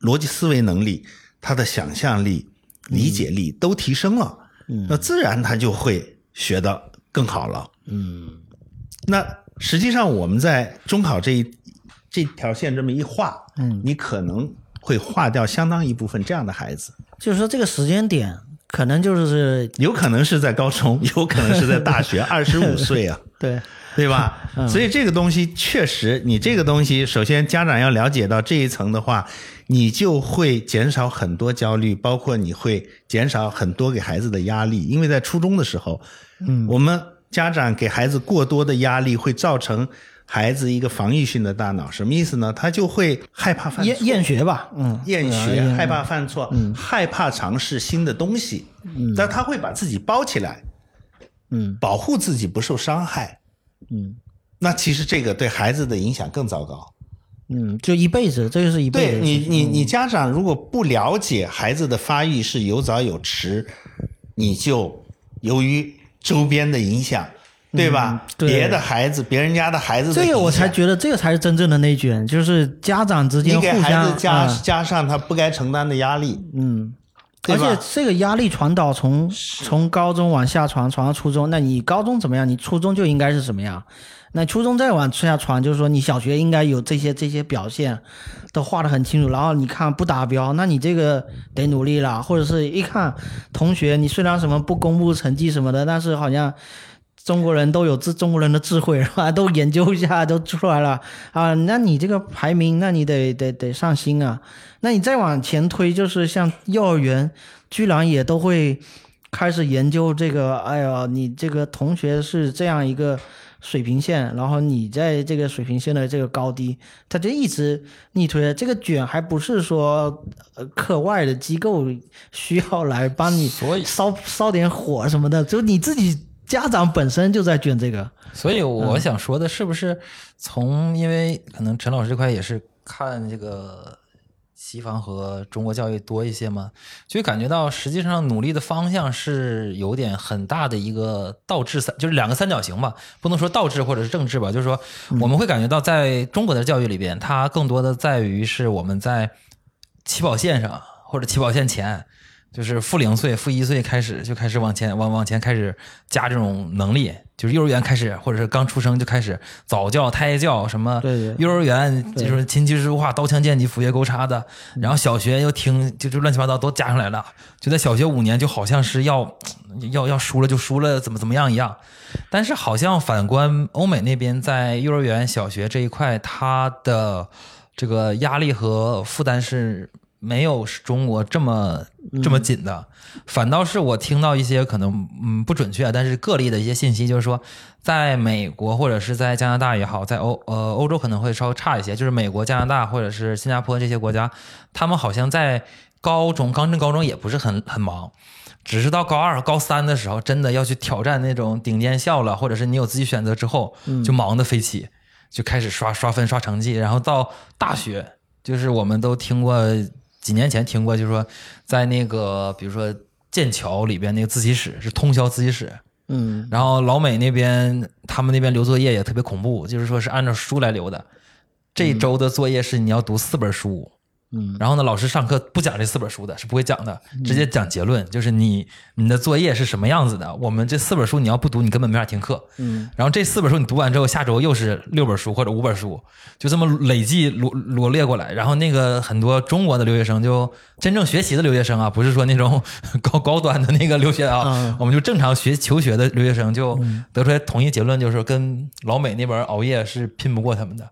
逻辑思维能力、他的想象力、理解力都提升了，嗯那自然他就会学得更好了。嗯那实际上我们在中考这一这条线这么一画，嗯，你可能会划掉相当一部分这样的孩子，就是说这个时间点可能就是有可能是在高中，有可能是在大学，二十五岁啊。对，对吧？所以这个东西确实，你这个东西，首先家长要了解到这一层的话，你就会减少很多焦虑，包括你会减少很多给孩子的压力，因为在初中的时候，嗯，我们家长给孩子过多的压力，会造成孩子一个防御性的大脑，什么意思呢？他就会害怕犯错。厌厌学吧，嗯，厌学，厌害怕犯错，害怕尝试新的东西，嗯。但他会把自己包起来，嗯。保护自己不受伤害。嗯。那其实这个对孩子的影响更糟糕。嗯，就一辈子，这就是一辈子。对你，你你家长如果不了解孩子的发育是有早有迟，你就由于周边的影响，对吧？对别的孩子，别人家的孩子的这个我才觉得这个才是真正的内卷，就是家长之间给孩子加、啊加上他不该承担的压力，嗯，而且这个压力传导从从高中往下传，传到初中，那你高中怎么样？你初中就应该是什么样？那初中再往下传，就是说你小学应该有这些这些表现，都画得很清楚。然后你看不达标，那你这个得努力了，或者是一看同学，你虽然什么不公布成绩什么的，但是好像。中国人都有智中国人的智慧，是吧？都研究一下，都出来了啊。那你这个排名，那你得得得上心啊。那你再往前推，就是像幼儿园，居然也都会开始研究这个。哎呀，你这个同学是这样一个水平线，然后你在这个水平线的这个高低，他就一直逆推。这个卷还不是说呃课外的机构需要来帮你所以烧烧点火什么的，就你自己家长本身就在卷这个。所以我想说的是不是从，因为可能陈老师这块也是看这个西方和中国教育多一些吗，就感觉到实际上努力的方向是有点很大的一个倒置三，就是两个三角形吧，不能说倒置或者是正置吧，就是说我们会感觉到在中国的教育里边，它更多的在于是我们在起跑线上或者起跑线前。就是负零岁、负一岁开始就开始往前往往前开始加这种能力，就是幼儿园开始，或者是刚出生就开始早教、胎教什么，幼儿园就是琴棋书画、刀枪剑戟斧钺钩叉的，然后小学又听就就乱七八糟都加上来了，就在小学五年就好像是要要要输了就输了怎么怎么样一样，但是好像反观欧美那边，在幼儿园、小学这一块，他的这个压力和负担是没有中国这么这么紧的，反倒是我听到一些可能嗯不准确，但是个例的一些信息，就是说，在美国或者是在加拿大也好，在欧呃欧洲可能会稍微差一些，就是美国、加拿大或者是新加坡这些国家，他们好像在高中刚进高中也不是很很忙。只是到高二、高三的时候，真的要去挑战那种顶尖校了，或者是你有自己选择之后，就忙得飞起，就开始刷刷分、刷成绩。然后到大学，就是我们都听过，几年前听过，就是说在那个比如说剑桥里边那个自习室是通宵自习室，嗯，然后老美那边他们那边留作业也特别恐怖，就是说是按照书来留的，这一周的作业是你要读四本书。嗯，然后呢，老师上课不讲这四本书的，是不会讲的，直接讲结论，就是你你的作业是什么样子的。我们这四本书你要不读，你根本没法听课。嗯，然后这四本书你读完之后，下周又是六本书或者五本书，就这么累计罗罗列过来。然后那个很多中国的留学生，就真正学习的留学生啊，不是说那种 高高端的那个留学啊，我们就正常学求学的留学生，就得出来同一结论，就是跟老美那边熬夜是拼不过他们的。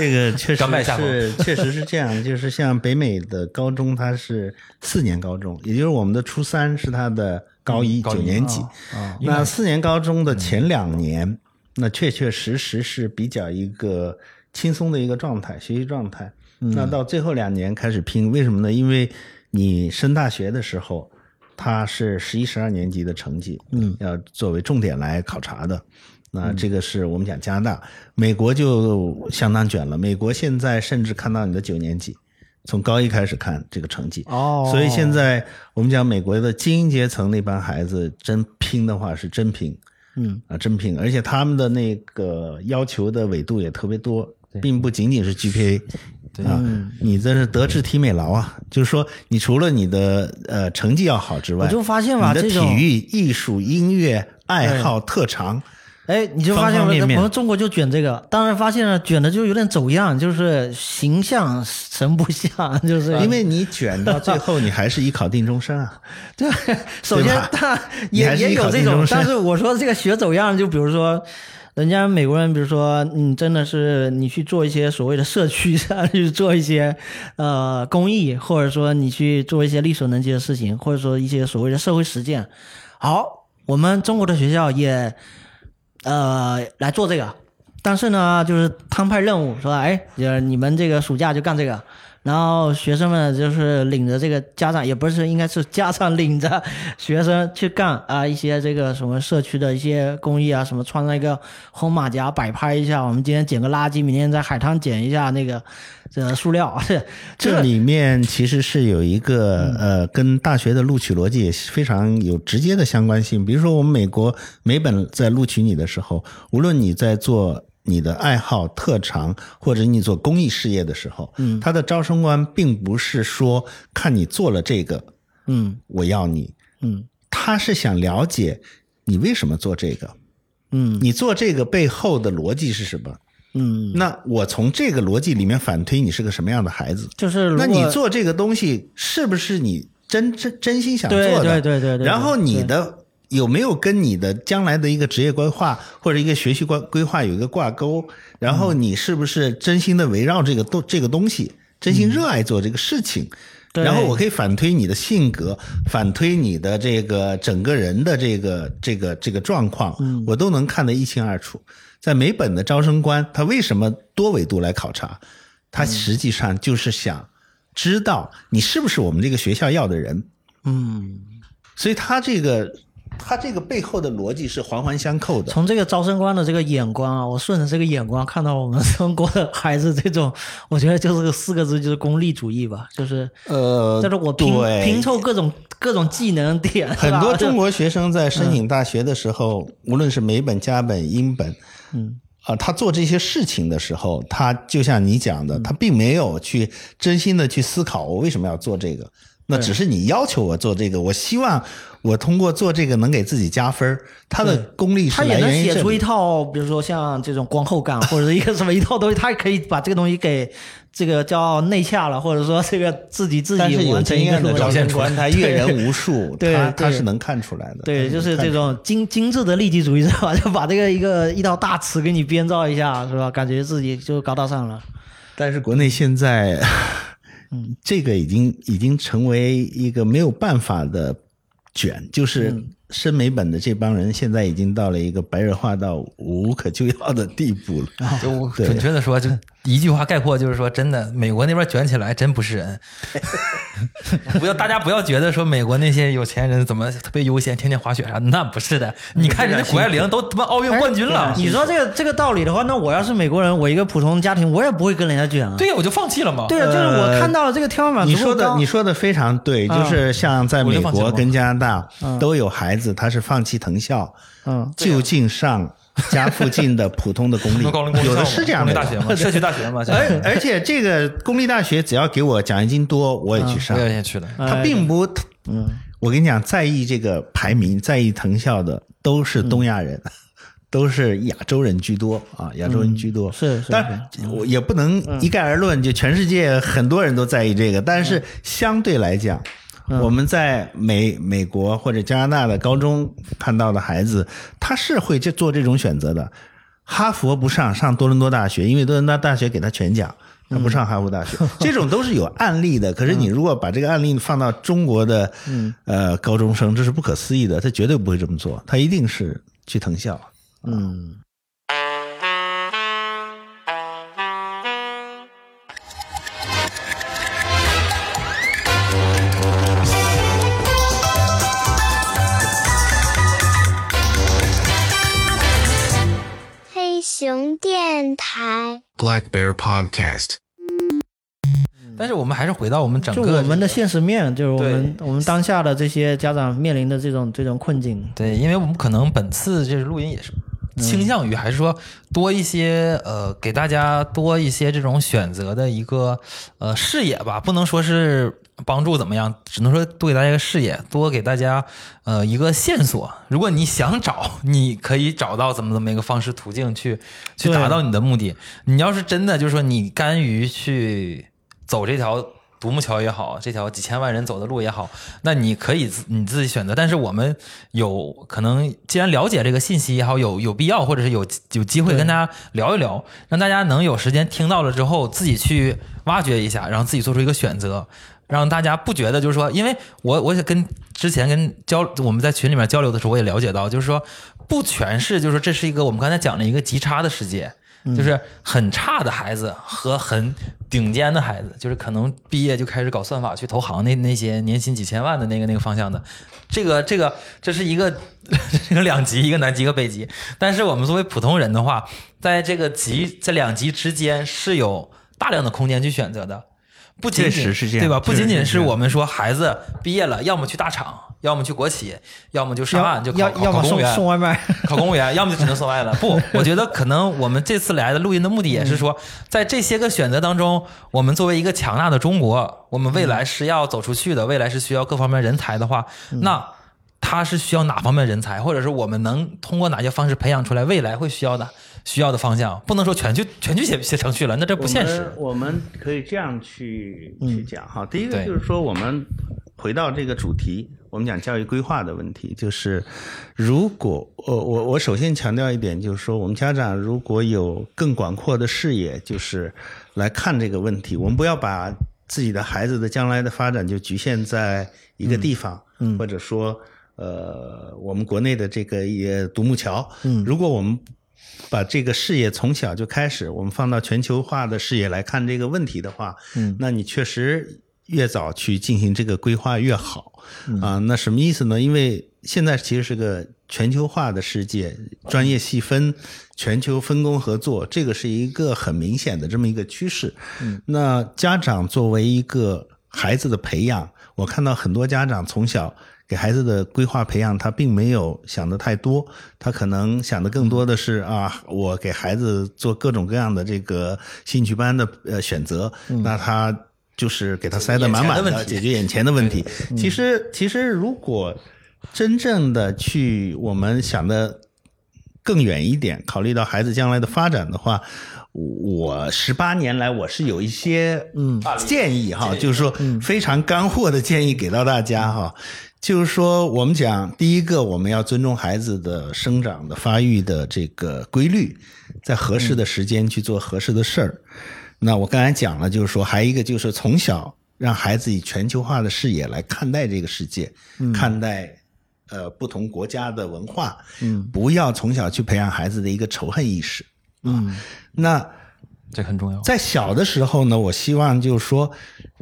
这个确实是，确实是这样。就是像北美的高中，它是四年高中，也就是我们的初三是他的高一九年级。啊，那四年高中的前两年，那确确实实是比较一个轻松的一个状态，学习状态。那到最后两年开始拼，为什么呢？因为你升大学的时候，他是十一、十二年级的成绩，嗯，要作为重点来考察的。那这个是我们讲加拿大，美国就相当卷了。美国现在甚至看到你的九年级，从高一开始看这个成绩。哦，所以现在我们讲美国的精英阶层那帮孩子真拼的话是真拼，嗯啊真拼，而且他们的那个要求的纬度也特别多，并不仅仅是 GPA。啊，你这是德智体美劳啊，就是说，你除了你的呃成绩要好之外，我就发现吧你的体育、艺术、音乐爱好、特长，哎，你就发现方方面面我们中国就卷这个，当然发现了卷的就有点走样，就是形象神不像，就是因为你卷到最后，你还是以考定终身啊。对，首先吧他也也有这种但是我说这个学走样，就比如说。人家美国人，比如说，你真的是你去做一些所谓的社区上去做一些呃公益，或者说你去做一些力所能及的事情，或者说一些所谓的社会实践。好，我们中国的学校也呃来做这个，但是呢，就是摊派任务，说哎，就是你们这个暑假就干这个，然后学生们就是领着这个家长，也不是应该是家长领着学生去干啊一些这个什么社区的一些公益啊，什么穿上一个红马甲摆拍一下，我们今天捡个垃圾，明天在海滩捡一下那个这塑料，这 这里面其实是有一个呃，跟大学的录取逻辑也非常有直接的相关性。比如说，我们美国每本在录取你的时候，无论你在做你的爱好、特长，或者你做公益事业的时候，嗯，他的招生官并不是说看你做了这个，嗯我要你，嗯他是想了解你为什么做这个，嗯你做这个背后的逻辑是什么。嗯，那我从这个逻辑里面反推你是个什么样的孩子。就是那你做这个东西是不是你真真真心想做的？对对对对对然后你的有没有跟你的将来的一个职业规划或者一个学习规规划有一个挂钩？然后你是不是真心的围绕这个东这个东西，真心热爱做这个事情？对然后我可以反推你的性格，反推你的这个整个人的这个这个这个状况，我都能看得一清二楚。在美本的招生官，他为什么多维度来考察？他实际上就是想知道你是不是我们这个学校要的人。嗯。所以他这个他这个背后的逻辑是环环相扣的。从这个招生官的这个眼光啊，我顺着这个眼光看到我们中国的孩子这种，我觉得就是个四个字，就是功利主义吧，就是呃，就是我拼拼凑各种各种技能点，很多中国国学生在申请大学的时候，无论是美本、加本、英本，嗯。啊，他做这些事情的时候，他就像你讲的，他并没有去真心的去思考我为什么要做这个，那只是你要求我做这个，我希望我通过做这个能给自己加分儿他的功力是他也能写出一。套，比如说像这种光后感 或者是一个什么一套东西，他也可以把这个东西给这个叫内洽了，或者说这个自己自但是有己完成经验的一个逻辑招生官，他 阅人无数，对他他是能看出来的。对，他就是这种精精致的利己主义者吧，就把这个一个一道大词给你编造一下，是吧？感觉自己就高大上了。但是国内现在嗯，这个已经已经成为一个没有办法的卷，就是申美本的这帮人现在已经到了一个白热化到无可救药的地步了。就准确的说，就一句话概括，就是说，真的，美国那边卷起来真不是人。不要大家不要觉得说美国那些有钱人怎么特别悠闲，天天滑雪啥，那不是的。你看人家谷爱凌都他妈奥运冠军了。你说这个这个道理的话，那我要是美国人，我一个普通家庭，我也不会跟人家卷啊。对呀，我就放弃了嘛。对呀，就是我看到了这个天花板。你说的你说的非常对，就是像在美国跟加拿大都有孩子，他是放弃藤校，嗯，就近上。家附近的普通的公立，有的是这样的大学嘛，社区大学嘛。而而且这个公立大学只要给我奖学金多，我也去上。我也去了。他并不，嗯，我跟你讲，在意这个排名，在意藤校的都是东亚人，都是亚洲人居多啊，亚洲人居多。是，但我也不能一概而论，就全世界很多人都在意这个，但是相对来讲。我们在美美国或者加拿大的高中看到的孩子，他是会这做这种选择的。哈佛不上，上多伦多大学，因为多伦多大学给他全奖，他不上哈佛大学。这种都是有案例的。可是你如果把这个案例放到中国的呃高中生，这是不可思议的。他绝对不会这么做，他一定是去藤校。嗯。熊电台，Black Bear Podcast。但是我们还是回到我们整个我们的现实面，就是我们我们当下的这些家长面临的这种这种困境。对，因为我们可能本次就是录音也是倾向于还是说多一些呃，给大家多一些这种选择的一个呃视野吧，不能说是。帮助怎么样？只能说多给大家一个视野，多给大家呃一个线索。如果你想找，你可以找到怎么怎么一个方式途径去去达到你的目的。你要是真的就是说你甘于去走这条独木桥也好，这条几千万人走的路也好，那你可以你自己选择。但是我们有可能既然了解这个信息也好，有有必要或者是有有机会跟大家聊一聊，让大家能有时间听到了之后自己去挖掘一下，然后自己做出一个选择。让大家不觉得就是说，因为我我也跟之前跟交我们在群里面交流的时候，我也了解到，就是说不全是，就是说这是一个我们刚才讲的一个极差的世界，就是很差的孩子和很顶尖的孩子，就是可能毕业就开始搞算法去投行那那些年薪几千万的那个那个方向的，这个这个这是一个 这个两极，一个南极一个北极。但是我们作为普通人的话，在这个极在两极之间是有大量的空间去选择的。不仅仅是这样，对吧？不仅仅是我们说孩子毕业了，要么去大厂，要么去国企，要么就上岸就考考公务员，送外卖，考公务员，要么就只能送外了。不，我觉得可能我们这次来的录音的目的也是说，在这些个选择当中，我们作为一个强大的中国，我们未来是要走出去的，未来是需要各方面人才的话，那他是需要哪方面人才，或者是我们能通过哪些方式培养出来未来会需要的？需要的方向不能说全去全去写写程序了，那这不现实。我们可以这样去去讲哈。第一个就是说，我们回到这个主题，我们讲教育规划的问题，就是如果我我我首先强调一点，就是说，我们家长如果有更广阔的视野，就是来看这个问题，我们不要把自己的孩子的将来的发展就局限在一个地方，或者说呃，我们国内的这个也独木桥。嗯，如果我们把这个视野从小就开始，我们放到全球化的视野来看这个问题的话，嗯，那你确实越早去进行这个规划越好啊。那什么意思呢？因为现在其实是个全球化的世界，专业细分、全球分工合作，这个是一个很明显的这么一个趋势。嗯，那家长作为一个孩子的培养，我看到很多家长从小。给孩子的规划培养，他并没有想的太多，他可能想的更多的是啊，我给孩子做各种各样的这个兴趣班的呃选择，那他就是给他塞得满满的，解决眼前的问题。其实，其实如果真正的去我们想的更远一点，考虑到孩子将来的发展的话，我十八年来我是有一些嗯建议哈，就是说非常干货的建议给到大家哈。就是说，我们讲第一个，我们要尊重孩子的生长的发育的这个规律，在合适的时间去做合适的事儿。那我刚才讲了，就是说还有一个就是从小让孩子以全球化的视野来看待这个世界，看待呃不同国家的文化，嗯，不要从小去培养孩子的一个仇恨意识，嗯，那。这很重要。在小的时候呢，我希望就是说，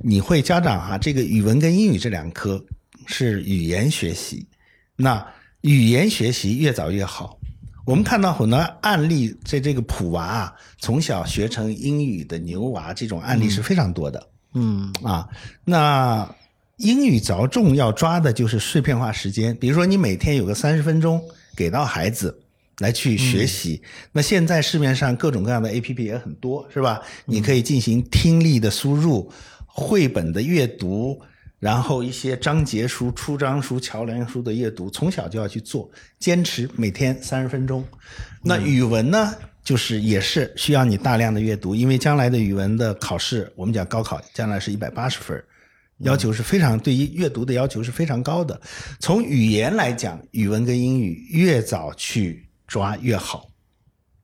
你会家长哈，这个语文跟英语这两科是语言学习，那语言学习越早越好。我们看到很多案例，在这个普娃啊，从小学成英语的牛娃这种案例是非常多的。嗯啊，那英语着重要抓的就是碎片化时间，比如说你每天有个三十分钟给到孩子。来去学习，那现在市面上各种各样的 A P P 也很多，是吧？你可以进行听力的输入、绘本的阅读，然后一些章节书、出章书、桥梁书的阅读，从小就要去做，坚持每天三十分钟。那语文呢，就是也是需要你大量的阅读，因为将来的语文的考试，我们讲高考，将来是一百八十分，要求是非常对于阅读的要求是非常高的。从语言来讲，语文跟英语越早去。抓越好，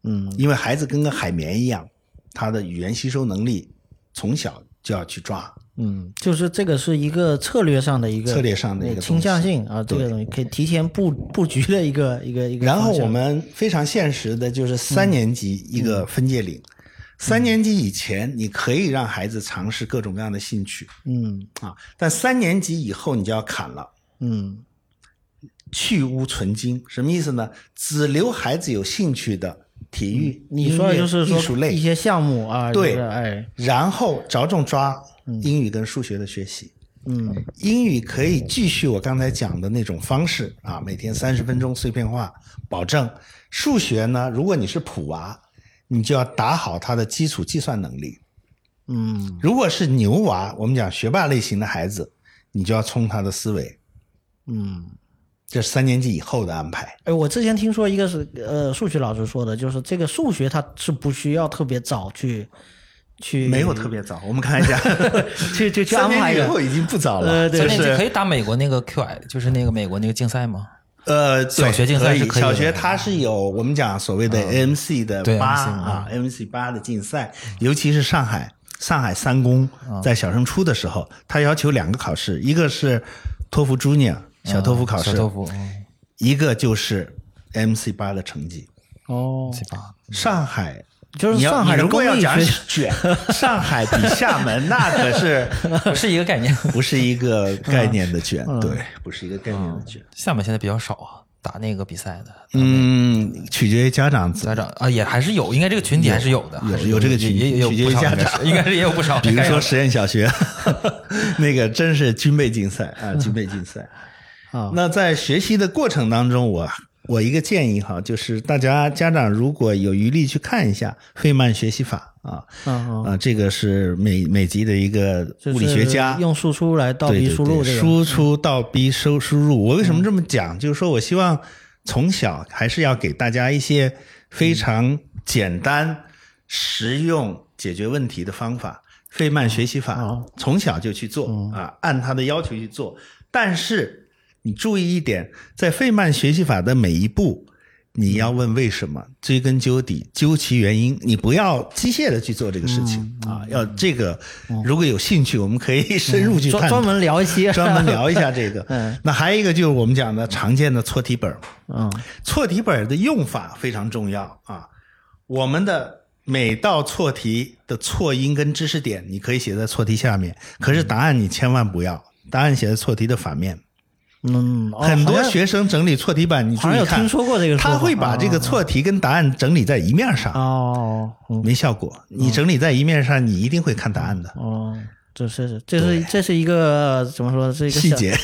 嗯，因为孩子跟个海绵一样，他的语言吸收能力从小就要去抓，嗯，就是这个是一个策略上的一个策略上的一个倾向性啊，这个东西可以提前布布局的一个一个一个。然后我们非常现实的就是三年级一个分界岭，三年级以前你可以让孩子尝试各种各样的兴趣，嗯啊，但三年级以后你就要砍了，嗯。去污存精，什么意思呢？只留孩子有兴趣的体育，你说的就是说艺术类一些项目啊，对，哎，然后着重抓英语跟数学的学习。嗯，英语可以继续我刚才讲的那种方式啊，每天三十分钟碎片化，保证。数学呢，如果你是普娃，你就要打好他的基础计算能力。嗯，如果是牛娃，我们讲学霸类型的孩子，你就要冲他的思维。嗯。这是三年级以后的安排。哎，我之前听说一个是呃数学老师说的，就是这个数学它是不需要特别早去去，没有特别早。我们看一下，去去去安排以后已经不早了。呃，对，是可以打美国那个 QI，就是那个美国那个竞赛吗？呃，小学竞赛是可以。小学它是有我们讲所谓的 AMC 的八啊，AMC 八的竞赛，尤其是上海上海三公在小升初的时候，他要求两个考试，一个是托福 Junior。小托福考试，小托福，一个就是 MC 八的成绩。哦，上海就是上海的公立学卷，上海比厦门那可是 不是一个概念，不是一个概念的卷，对，不是一个概念的卷。厦门现在比较少啊，打那个比赛的，嗯，取决于家长，家长啊也还是有，应该这个群体还是有的，有有这个群，也有取决于家长，应该是也有不少。比如说实验小学，那个真是军备竞赛啊，军备竞赛。啊那在学习的过程当中，我我一个建议哈，就是大家家长如果有余力去看一下费曼学习法啊，啊，这个是美美籍的一个物理学家用输出来倒逼输入，输出倒逼收输入。我为什么这么讲？就是说我希望从小还是要给大家一些非常简单、实用解决问题的方法。费曼学习法从小就去做啊，按他的要求去做，但是。你注意一点，在费曼学习法的每一步，你要问为什么，追根究底，究其原因。你不要机械的去做这个事情啊，要这个。如果有兴趣，我们可以深入去专专门聊一些，专门聊一下这个。嗯，那还有一个就是我们讲的常见的错题本嗯，错题本的用法非常重要啊。我们的每道错题的错音跟知识点，你可以写在错题下面，可是答案你千万不要，答案写在错题的反面。嗯，很多学生整理错题板，你注意看，听说过这个，他会把这个错题跟答案整理在一面上。哦，没效果。你整理在一面上，你一定会看答案的。哦，这是这是这是一个怎么说？是一个细节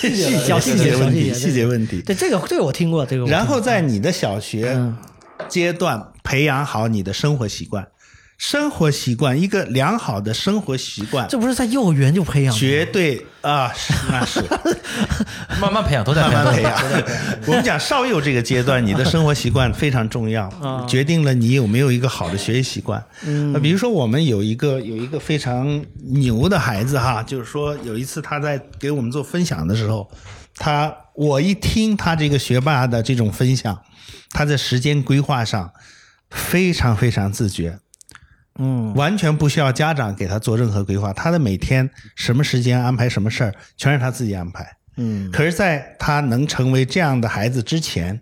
小细节问题，细节问题。对这个，这个我听过。这个，然后在你的小学阶段培养好你的生活习惯。生活习惯，一个良好的生活习惯，这不是在幼儿园就培养吗？绝对啊，那是 慢慢培养，都在慢慢培养。我们讲少幼这个阶段，你的生活习惯非常重要，决定了你有没有一个好的学习习惯。嗯，比如说我们有一个有一个非常牛的孩子哈，就是说有一次他在给我们做分享的时候，他我一听他这个学霸的这种分享，他在时间规划上非常非常自觉。嗯完全不需要家长给他做任何规划，他的每天什么时间安排什么事儿，全是他自己安排。嗯可是，在他能成为这样的孩子之前，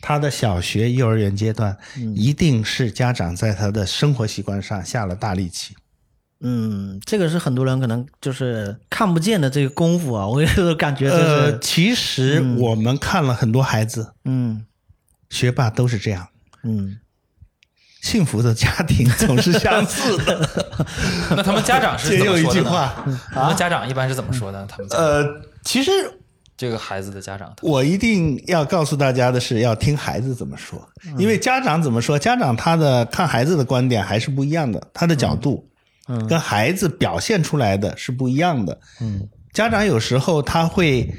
他的小学、幼儿园阶段，一定是家长在他的生活习惯上下了大力气。嗯，这个是很多人可能就是看不见的这个功夫啊，我有感觉就呃，是其实我们看了很多孩子，嗯学霸都是这样。嗯幸福的家庭总是相似的。那他们家长是 怎么说的呢？句话，他们家长一般是怎么说的？他们呃，其实这个孩子的家长，我一定要告诉大家的是，要听孩子怎么说，因为家长怎么说，家长他的看孩子的观点还是不一样的，他的角度，嗯跟孩子表现出来的是不一样的。嗯，家长有时候他会。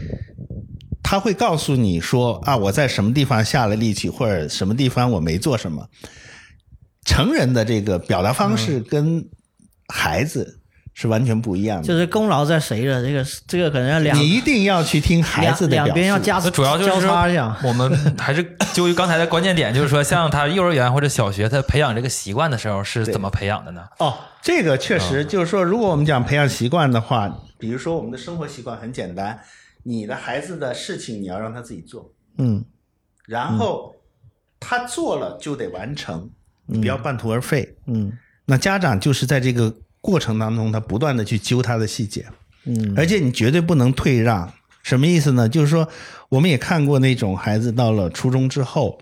他会告诉你说啊，我在什么地方下了力气，或者什么地方我没做什么。成人的这个表达方式跟孩子是完全不一样的。就是功劳在谁的，这个这个可能要两你一定要去听孩子的两两边要加。主要就是交叉一下。我们还是就于刚才的关键点，就是说，像他幼儿园或者小学，他培养这个习惯的时候是怎么培养的呢？哦，这个确实就是说，如果我们讲培养习惯的话，比如说我们的生活习惯很简单，你的孩子的事情你要让他自己做，嗯然后他做了就得完成，你不要半途而废。嗯那家长就是在这个过程当中，他不断的去揪他的细节，嗯而且你绝对不能退让。什么意思呢？就是说，我们也看过那种孩子到了初中之后，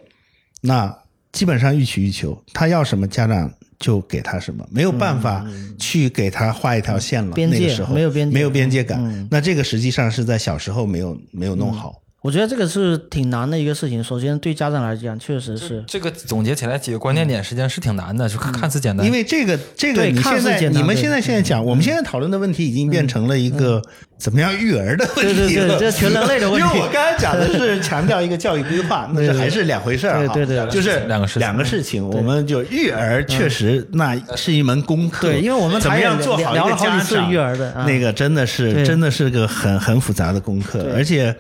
那基本上欲取欲求，他要什么家长就给他什么，没有办法去给他画一条线了。那个时候没有边界没有边界感。嗯那这个实际上是在小时候没有没有弄好。我觉得这个是挺难的一个事情。首先对家长来讲，确实是这个总结起来几个关键点，实际上是挺难的，就看看似简单。因为这个这个你现在似简单对嗯你们现在现在讲，我们现在讨论的问题已经变成了一个怎么样育儿的问对对题了。对，这全人类的问题。因为我刚才讲的是 强调一个教育规划，那是还是两回事儿啊。对对对就是两个事情两个事情。我们就育儿确实那是一门功课。对因为我们怎么样做好一个聊了好几次家长育儿的啊那个真的是真的是个很很复杂的功课，而且。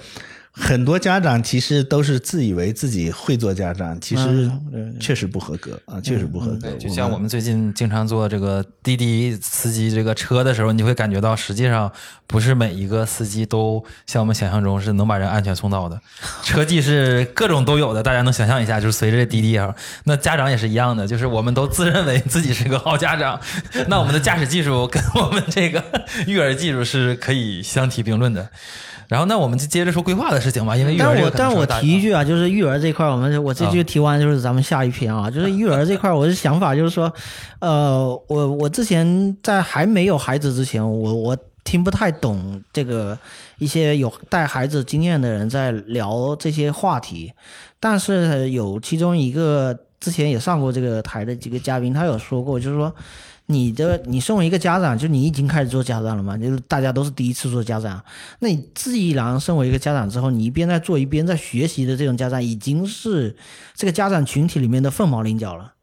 很多家长其实都是自以为自己会做家长，其实确实不合格啊，确实不合格。就像我们最近经常坐这个滴滴司机这个车的时候，你会感觉到，实际上不是每一个司机都像我们想象中是能把人安全送到的。车技是各种都有的，大家能想象一下，就是随着滴滴啊，那家长也是一样的，就是我们都自认为自己是个好家长，那我们的驾驶技术跟我们这个 育儿技术是可以相提并论的。然后，那我们就接着说规划的事情吧，因为育但儿这个可能我但我提一句啊，就是育儿这块儿，我们我这句提完就是咱们下一篇啊，就是育儿这块儿，我的想法就是说，呃，我我之前在还没有孩子之前，我我听不太懂这个一些有带孩子经验的人在聊这些话题，但是有其中一个之前也上过这个台的几个嘉宾，他有说过，就是说。你的你身为一个家长，就你已经开始做家长了嘛？就是大家都是第一次做家长，那你自然身为一个家长之后，你一边在做一边在学习的这种家长，已经是这个家长群体里面的凤毛麟角了。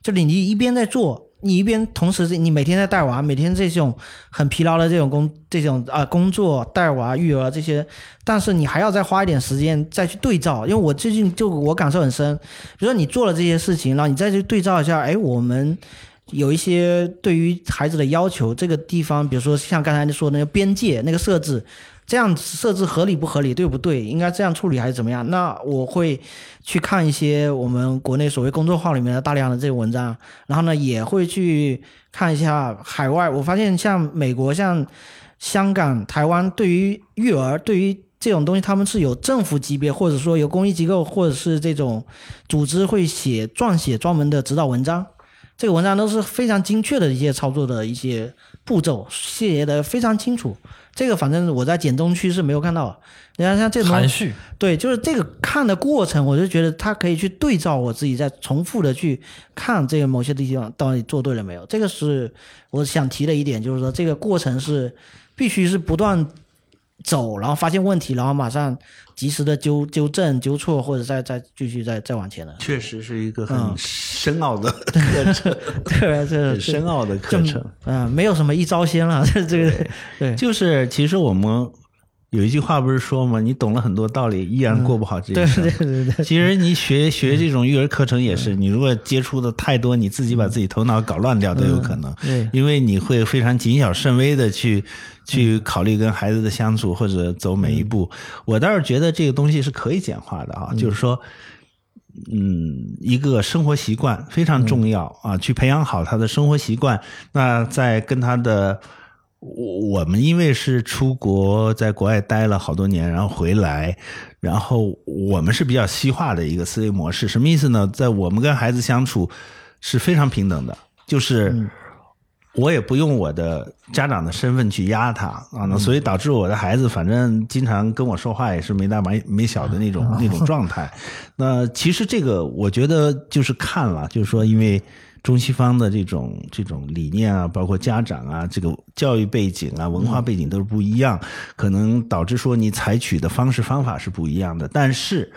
就你你一边在做，你一边同时你每天在带娃，每天这种很疲劳的这种工这种啊、工作带娃育儿这些，但是你还要再花一点时间再去对照，因为我最近就我感受很深，比如说你做了这些事情，然后你再去对照一下，哎，我们。有一些对于孩子的要求，这个地方，比如说像刚才你说那个边界那个设置，这样设置合理不合理，对不对？应该这样处理还是怎么样？那我会去看一些我们国内所谓公众号里面的大量的这个文章，然后呢，也会去看一下海外。我发现像美国、像香港、台湾，对于育儿，对于这种东西，他们是有政府级别，或者说有公益机构，或者是这种组织会写撰写专门的指导文章。这个文章都是非常精确的一些操作的一些步骤，写的非常清楚。这个反正我在简中区是没有看到的。你看像这种含蓄，对，就是这个看的过程，我就觉得他可以去对照我自己，在重复的去看这个某些地方到底做对了没有。这个是我想提的一点，就是说这个过程是必须是不断走，然后发现问题，然后马上及时的纠纠正、纠错，或者再再继续再再往前了。确实是一个嗯很深奥的课程，对，这很深奥的课程。嗯、没有什么一招鲜了，这这个对，就是其实我们有一句话不是说吗？你懂了很多道理，依然过不好这一对生。对对对，其实你学 学这种育儿课程也是，你如果接触的太多，你自己把自己头脑搞乱掉都有可能。对因为你会非常谨小慎微的去去考虑跟孩子的相处或者走每一步。我倒是觉得这个东西是可以简化的啊，就是说。嗯，一个生活习惯非常重要啊，去培养好他的生活习惯。那在跟他的，我我们因为是出国，在国外待了好多年，然后回来，然后我们是比较西化的一个思维模式。什么意思呢？在我们跟孩子相处是非常平等的，就是我也不用我的家长的身份去压他啊，那所以导致我的孩子反正经常跟我说话也是没大没没小的那种 那种状态。那其实这个我觉得就是看了，就是说因为中西方的这种这种理念啊，包括家长啊，这个教育背景啊、文化背景都是不一样，可能导致说你采取的方式方法是不一样的，但是。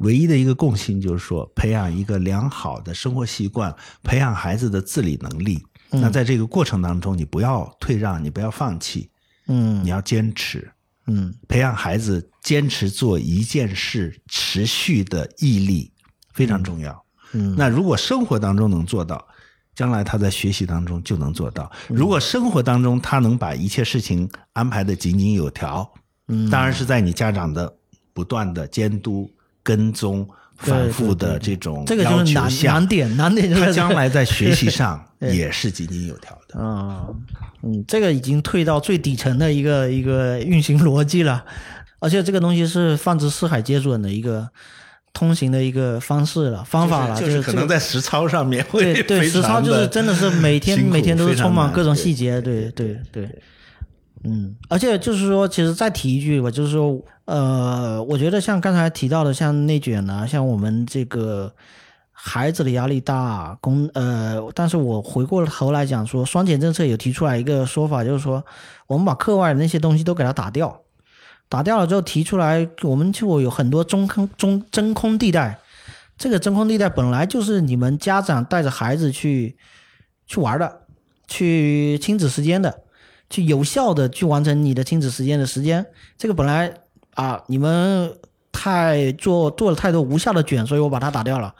唯一的一个共性就是说，培养一个良好的生活习惯，培养孩子的自理能力。那在这个过程当中，你不要退让，你不要放弃，嗯你要坚持，嗯培养孩子坚持做一件事持续的毅力非常重要。嗯。那如果生活当中能做到，将来他在学习当中就能做到。如果生活当中他能把一切事情安排的井井有条，嗯，当然是在你家长的不断的监督、跟踪、反复的这种这个就是难难点，难点就是。他将来在学习上 也是井井有条的。啊，嗯，这个已经退到最底层的一个一个运行逻辑了，而且这个东西是放之四海皆准的一个通行的一个方式了方法了，就是是可这个能在实操上面会对对，实操就是真的是每天每天都是充满各种细节，对对。对，嗯，而且就是说，其实再提一句吧，就是说，呃，我觉得像刚才提到的，像内卷啊，像我们这个孩子的压力大，工呃，但是我回过头来讲说，双减政策有提出来一个说法，就是说，我们把课外的那些东西都给它打掉，打掉了之后提出来，我们就有很多中空中真空地带。这个真空地带本来就是你们家长带着孩子去去玩的，去亲子时间的，去有效的去完成你的亲子时间的时间。这个本来啊，你们太做做了太多无效的卷，所以我把它打掉了，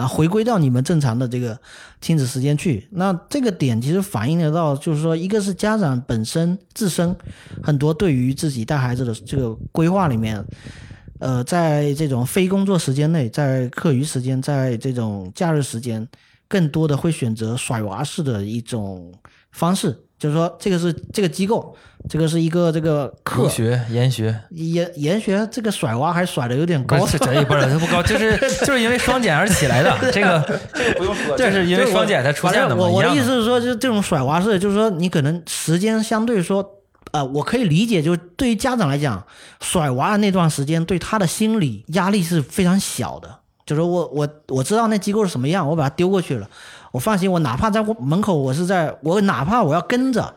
然后回归到你们正常的这个亲子时间去。那这个点其实反映得到，就是说，一个是家长本身自身很多对于自己带孩子的这个规划里面。呃，在这种非工作时间内，在课余时间，在这种假日时间，更多的会选择甩娃式的一种方式，就是说，这个是这个机构，这个是一个这个课。学、研学，研研学，这个甩娃还甩的有点高。不，是这不是它不高，就是 就是因为双减而起来的，这个这个不用说，这是因为双减才出现的嘛。我我的意思是说，就是这种甩娃式，就是说你可能时间相对说，呃，我可以理解，就是对于家长来讲，甩娃的那段时间对他的心理压力是非常小的。就是我我我知道那机构是什么样，我把他丢过去了，我放心，我哪怕在我门口，我是在我哪怕我要跟着。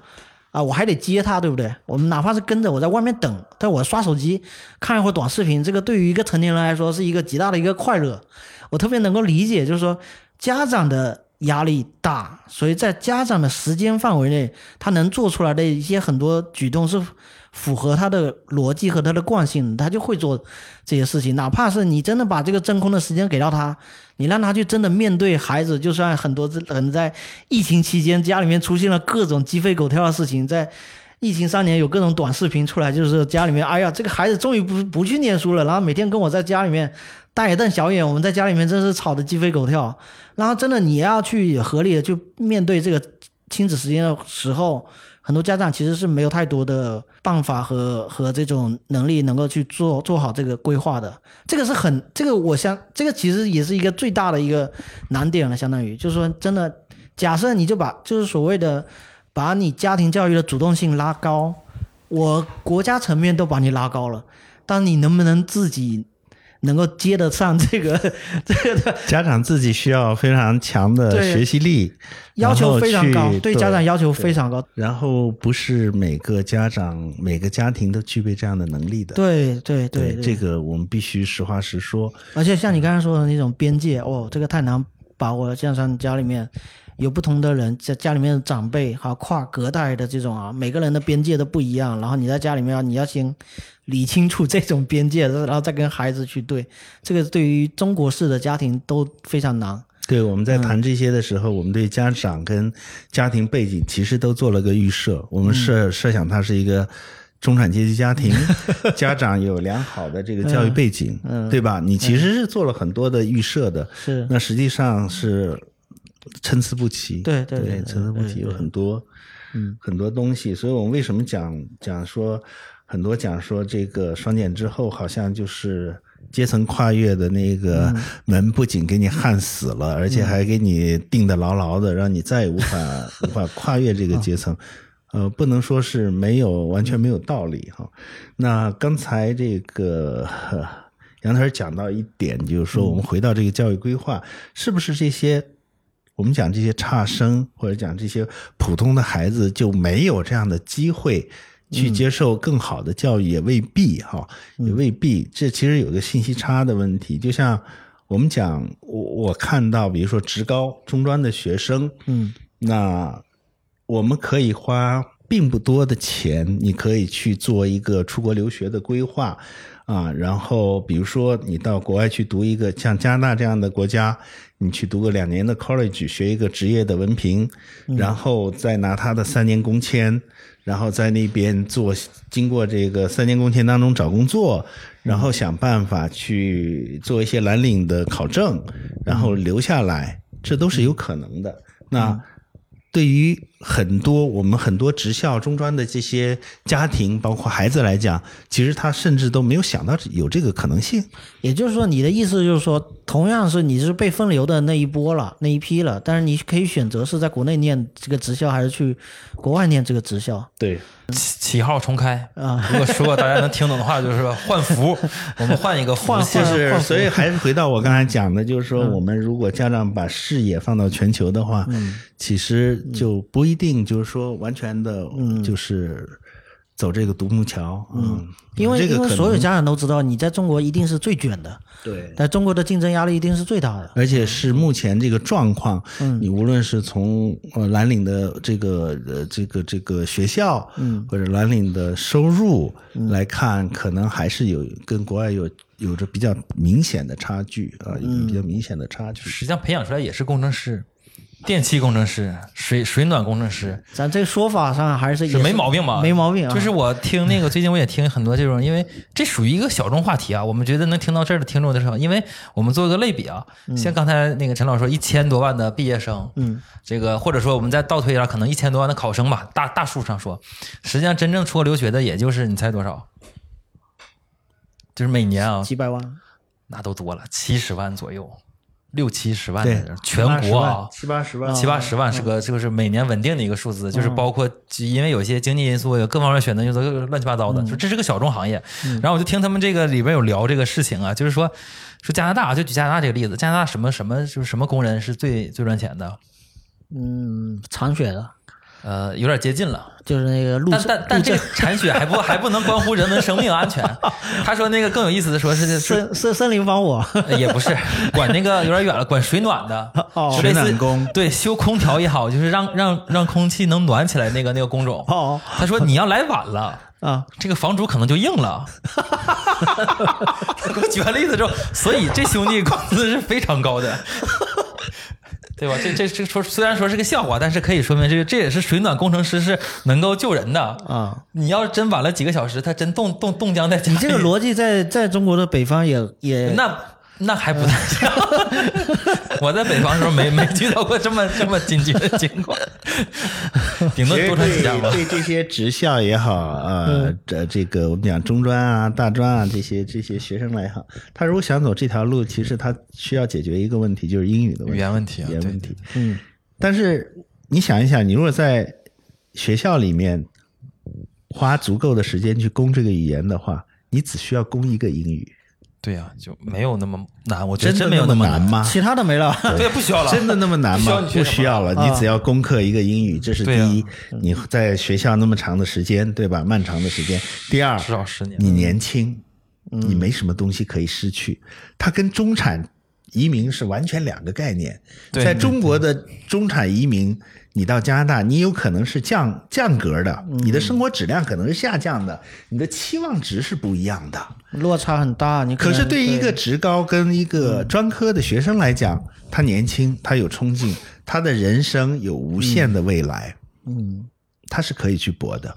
啊，我还得接他，对不对？我们哪怕是跟着我在外面等，但我刷手机看一会儿短视频，这个对于一个成年人来说是一个极大的一个快乐。我特别能够理解，就是说家长的压力大，所以在家长的时间范围内，他能做出来的一些很多举动是符合他的逻辑和他的惯性，他就会做这些事情。哪怕是你真的把这个真空的时间给到他，你让他去真的面对孩子，就算很多人在疫情期间家里面出现了各种鸡飞狗跳的事情，在。疫情三年有各种短视频出来，就是家里面，哎呀，这个孩子终于不不去念书了，然后每天跟我在家里面大眼瞪小眼，我们在家里面真是吵得鸡飞狗跳。然后真的你要去合理的去面对这个亲子时间的时候，很多家长其实是没有太多的办法和和这种能力能够去做做好这个规划的。这个是很这个我想这个其实也是一个最大的一个难点了，相当于就是说真的，假设你就把就是所谓的。把你家庭教育的主动性拉高，我国家层面都把你拉高了，但你能不能自己能够接得上这个 这个的 家长自己需要非常强的学习力，要求非常高对家长要求非常高。然后不是每个家长、每个家庭都具备这样的能力的。对对对，这个我们必须实话实说。而且像你刚才说的那种边界，哦，这个太难把握了。像像家里面有不同的人在家里面的长辈，还有跨隔代的这种啊，每个人的边界都不一样。然后你在家里面，你要先理清楚这种边界，然后再跟孩子去对。这个对于中国式的家庭都非常难。对，我们在谈这些的时候，我们对家长跟家庭背景其实都做了个预设。我们设设想他是一个中产阶级家庭，家长有良好的这个教育背景，对吧？你其实是做了很多的预设的，是那实际上是参差不齐。对对对，参差不齐，有很多嗯很多东西。所以我们为什么讲讲说很多讲说这个双减之后，好像就是。阶层跨越的那个门不仅给你焊死了，而且还给你钉的牢牢的，让你再也无法无法跨越这个阶层。呃，不能说是没有完全没有道理哈。那刚才这个杨老师讲到一点，就是说我们回到这个教育规划，是不是这些我们讲这些差生或者讲这些普通的孩子就没有这样的机会？去接受更好的教育也未必哈，也未必。这其实有个信息差的问题。就像我们讲，我我看到，比如说职高、中专的学生，嗯，那我们可以花并不多的钱，你可以去做一个出国留学的规划啊。然后，比如说你到国外去读一个像加拿大这样的国家，你去读个两年的 college，学一个职业的文凭，然后再拿他的三年工签。然后在那边做，经过这个三年工签当中找工作，然后想办法去做一些蓝领的考证，然后留下来，这都是有可能的。那。对于很多我们很多职校、中专的这些家庭，包括孩子来讲，其实他甚至都没有想到有这个可能性。也就是说，你的意思就是说，同样是你是被分流的那一波了，那一批了，但是你可以选择是在国内念这个职校，还是去国外念这个职校。对。起起号重开啊！如果说大家能听懂的话，就是换服，我们换一个服，就是所以还是回到我刚才讲的，就是说我们如果家长把视野放到全球的话，其实就不一定就是说完全的，就是。走这个独木桥，嗯，因为因为所有家长都知道，你在中国一定是最卷的，对，在中国的竞争压力一定是最大的，而且是目前这个状况，嗯，你无论是从呃蓝领的这个呃这个这个学校，嗯，或者蓝领的收入来看，可能还是有跟国外有有着比较明显的差距啊，有比较明显的差距。实际上培养出来也是工程师。电气工程师、水水暖工程师，咱这个说法上还是是没毛病吧？没毛病。啊就是我听那个最近我也听很多这种，因为这属于一个小众话题啊。我们觉得能听到这儿的听众的时候，因为我们做一个类比啊，像刚才那个陈老师说，一千多万的毕业生，嗯，这个或者说我们再倒推一下，可能一千多万的考生吧，大大数上说，实际上真正出国留学的也就是你猜多少？就是每年啊，几百万，那都多了，七十万左右。六七十万的人，全国啊，七八十万，七八十万是个就是每年稳定的一个数字，就是包括因为有些经济因素，有各方面选择因素，乱七八糟的，说这是个小众行业。然后我就听他们这个里边有聊这个事情啊，就是说说加拿大，就举加拿大这个例子，加拿大什么什么就是什么工人是最最赚钱的？嗯，铲雪的。呃，有点接近了，就是那个路，但但但这个铲雪还不还不能关乎人们生命安全。他说那个更有意思的说是森森森林防火，也不是管那个有点远了，管水暖的，哦水暖工，对，修空调也好，就是让让让空气能暖起来那个那个工种。哦，他说你要来晚了啊，这个房主可能就硬了。给我举完例子之后，所以这兄弟工资是非常高的。对吧？这这这说虽然说是个笑话，但是可以说明这个这也是水暖工程师是能够救人的啊！你要是真晚了几个小时，他真冻冻冻僵在。你这个逻辑在在中国的北方也也那。那还不太像，我在北方的时候没没遇到过这么这么紧急的情况，顶多多穿几件吧。对这些职校也好啊，这这个我们讲中专啊、大专啊这些这些学生来也好，他如果想走这条路，其实他需要解决一个问题，就是英语的问题，语言问题，语言问题。嗯，但是你想一想，你如果在学校里面花足够的时间去攻这个语言的话，你只需要攻一个英语。对呀，就没有那么难。我觉得真没有那么难吗？其他的没了，对，不需要了。真的那么难吗？不需要了，你只要攻克一个英语，这是第一。你在学校那么长的时间，对吧？漫长的时间。第二，至少十年。你年轻，你没什么东西可以失去。它跟中产移民是完全两个概念。对在中国的中产移民，你到加拿大，你有可能是降降格的，你的生活质量可能是下降的，你的期望值是不一样的。落差很大。你能可是对于一个职高跟一个专科的学生来讲，他年轻，他有冲劲，他的人生有无限的未来，嗯，他是可以去搏的。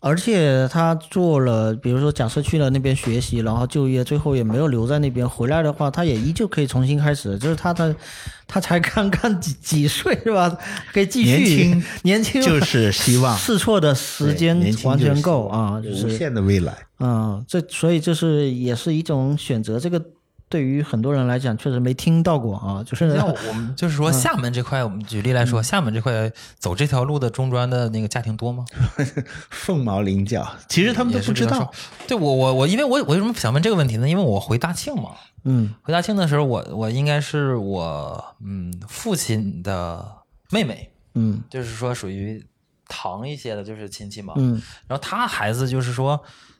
而且他做了，比如说假设去了那边学习，然后就业，最后也没有留在那边，回来的话，他也依旧可以重新开始。就是他的，他才刚刚几几岁是吧？可以继续年轻年轻就是希望试错的时间完全够啊，就无限的未来。嗯，这所以就是也是一种选择。这个对于很多人来讲，确实没听到过啊，就是像我们就是说厦门这块，我们举例来说，厦门这块走这条路的中专的那个家庭多吗？凤毛麟角，其实他们都不知道。对我我我，因为我我为什么想问这个问题呢？因为我回大庆嘛，嗯回大庆的时候，我我应该是我嗯父亲的妹妹，嗯就是说属于堂一些的，就是亲戚嘛。嗯然后他孩子就是说，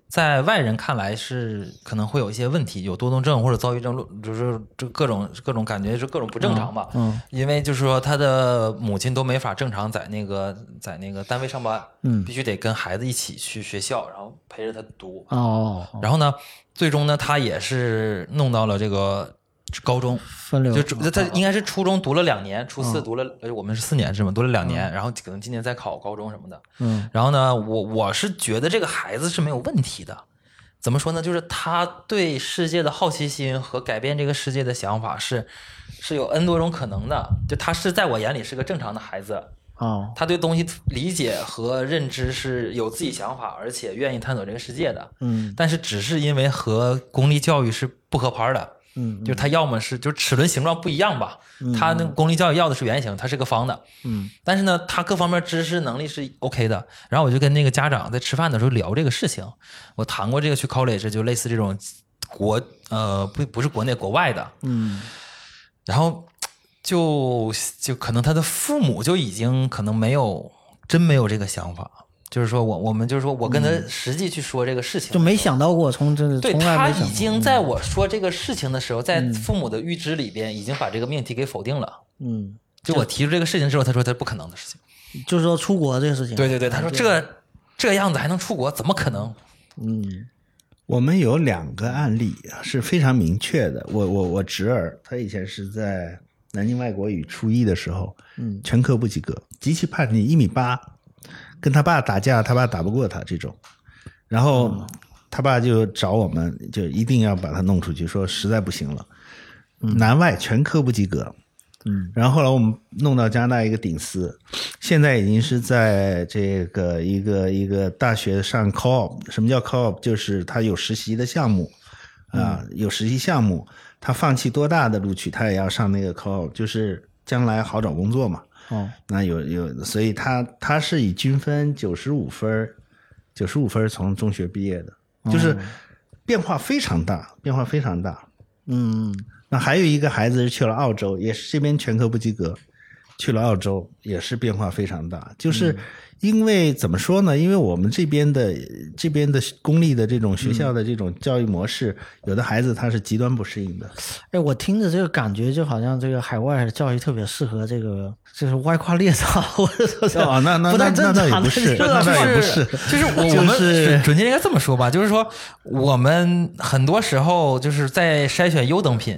在外人看来是可能会有一些问题，有多动症或者躁郁症，就是这各种各种感觉是各种不正常吧。嗯因为就是说他的母亲都没法正常在那个在那个单位上班，嗯必须得跟孩子一起去学校，然后陪着他读。哦，然后呢，最终呢，他也是弄到了这个高中，分流就初他应该是初中读了两年，初四读了，呃，我们是四年制嘛，读了两年，然后可能今年再考高中什么的。嗯然后呢，我我是觉得这个孩子是没有问题的。怎么说呢？就是他对世界的好奇心和改变这个世界的想法是是有 N 多种可能的。就他是在我眼里是个正常的孩子，哦他对东西理解和认知是有自己想法，而且愿意探索这个世界的。嗯但是只是因为和公立教育是不合拍的，嗯就是他要么是就是齿轮形状不一样吧，他那个公立教育要的是圆形，它是个方的，嗯。但是呢，他各方面知识能力是 OK 的。然后我就跟那个家长在吃饭的时候聊这个事情，我谈过这个去 college，就类似这种国呃不不是国内国外的，嗯。然后就就可能他的父母就已经可能没有真没有这个想法，就是说我我们就是说我跟他实际去说这个事情，就没想到过，从这对他已经在我说这个事情的时候，在父母的预知里边已经把这个命题给否定了。嗯，就我提出这个事情之后，他说他不可能的事情。就是说出国这个事情，对对对，他说这这样子还能出国，怎么可能？嗯。我们有两个案例啊是非常明确的。我我我侄儿，他以前是在南京外国语初一的时候，嗯。全科不及格，极其叛逆，一米八，跟他爸打架，他爸打不过他这种，然后他爸就找我们，就一定要把他弄出去，说实在不行了，南外全科不及格。嗯，然后后来我们弄到加拿大一个顶斯，现在已经是在这个一个一个大学上 co-op。什么叫 co-op？就是他有实习的项目啊，有实习项目，他放弃多大的录取，他也要上那个 co-op，就是将来好找工作嘛。哦。那有有，所以他他是以均分九十五分，九十五分从中学毕业的，就是变化非常大，变化非常大。嗯。那还有一个孩子是去了澳洲，也是这边全科不及格，去了澳洲也是变化非常大。就是因为怎么说呢？因为我们这边的这边的公立的这种学校的这种教育模式，有的孩子他是极端不适应的。哎，我听着这个感觉就好像这个海外的教育特别适合这个，就是歪瓜裂枣，或者说是哦那那那那倒也不是这个那倒也不是就是 我们准确应该这么说吧，就是说我们很多时候就是在筛选优等品。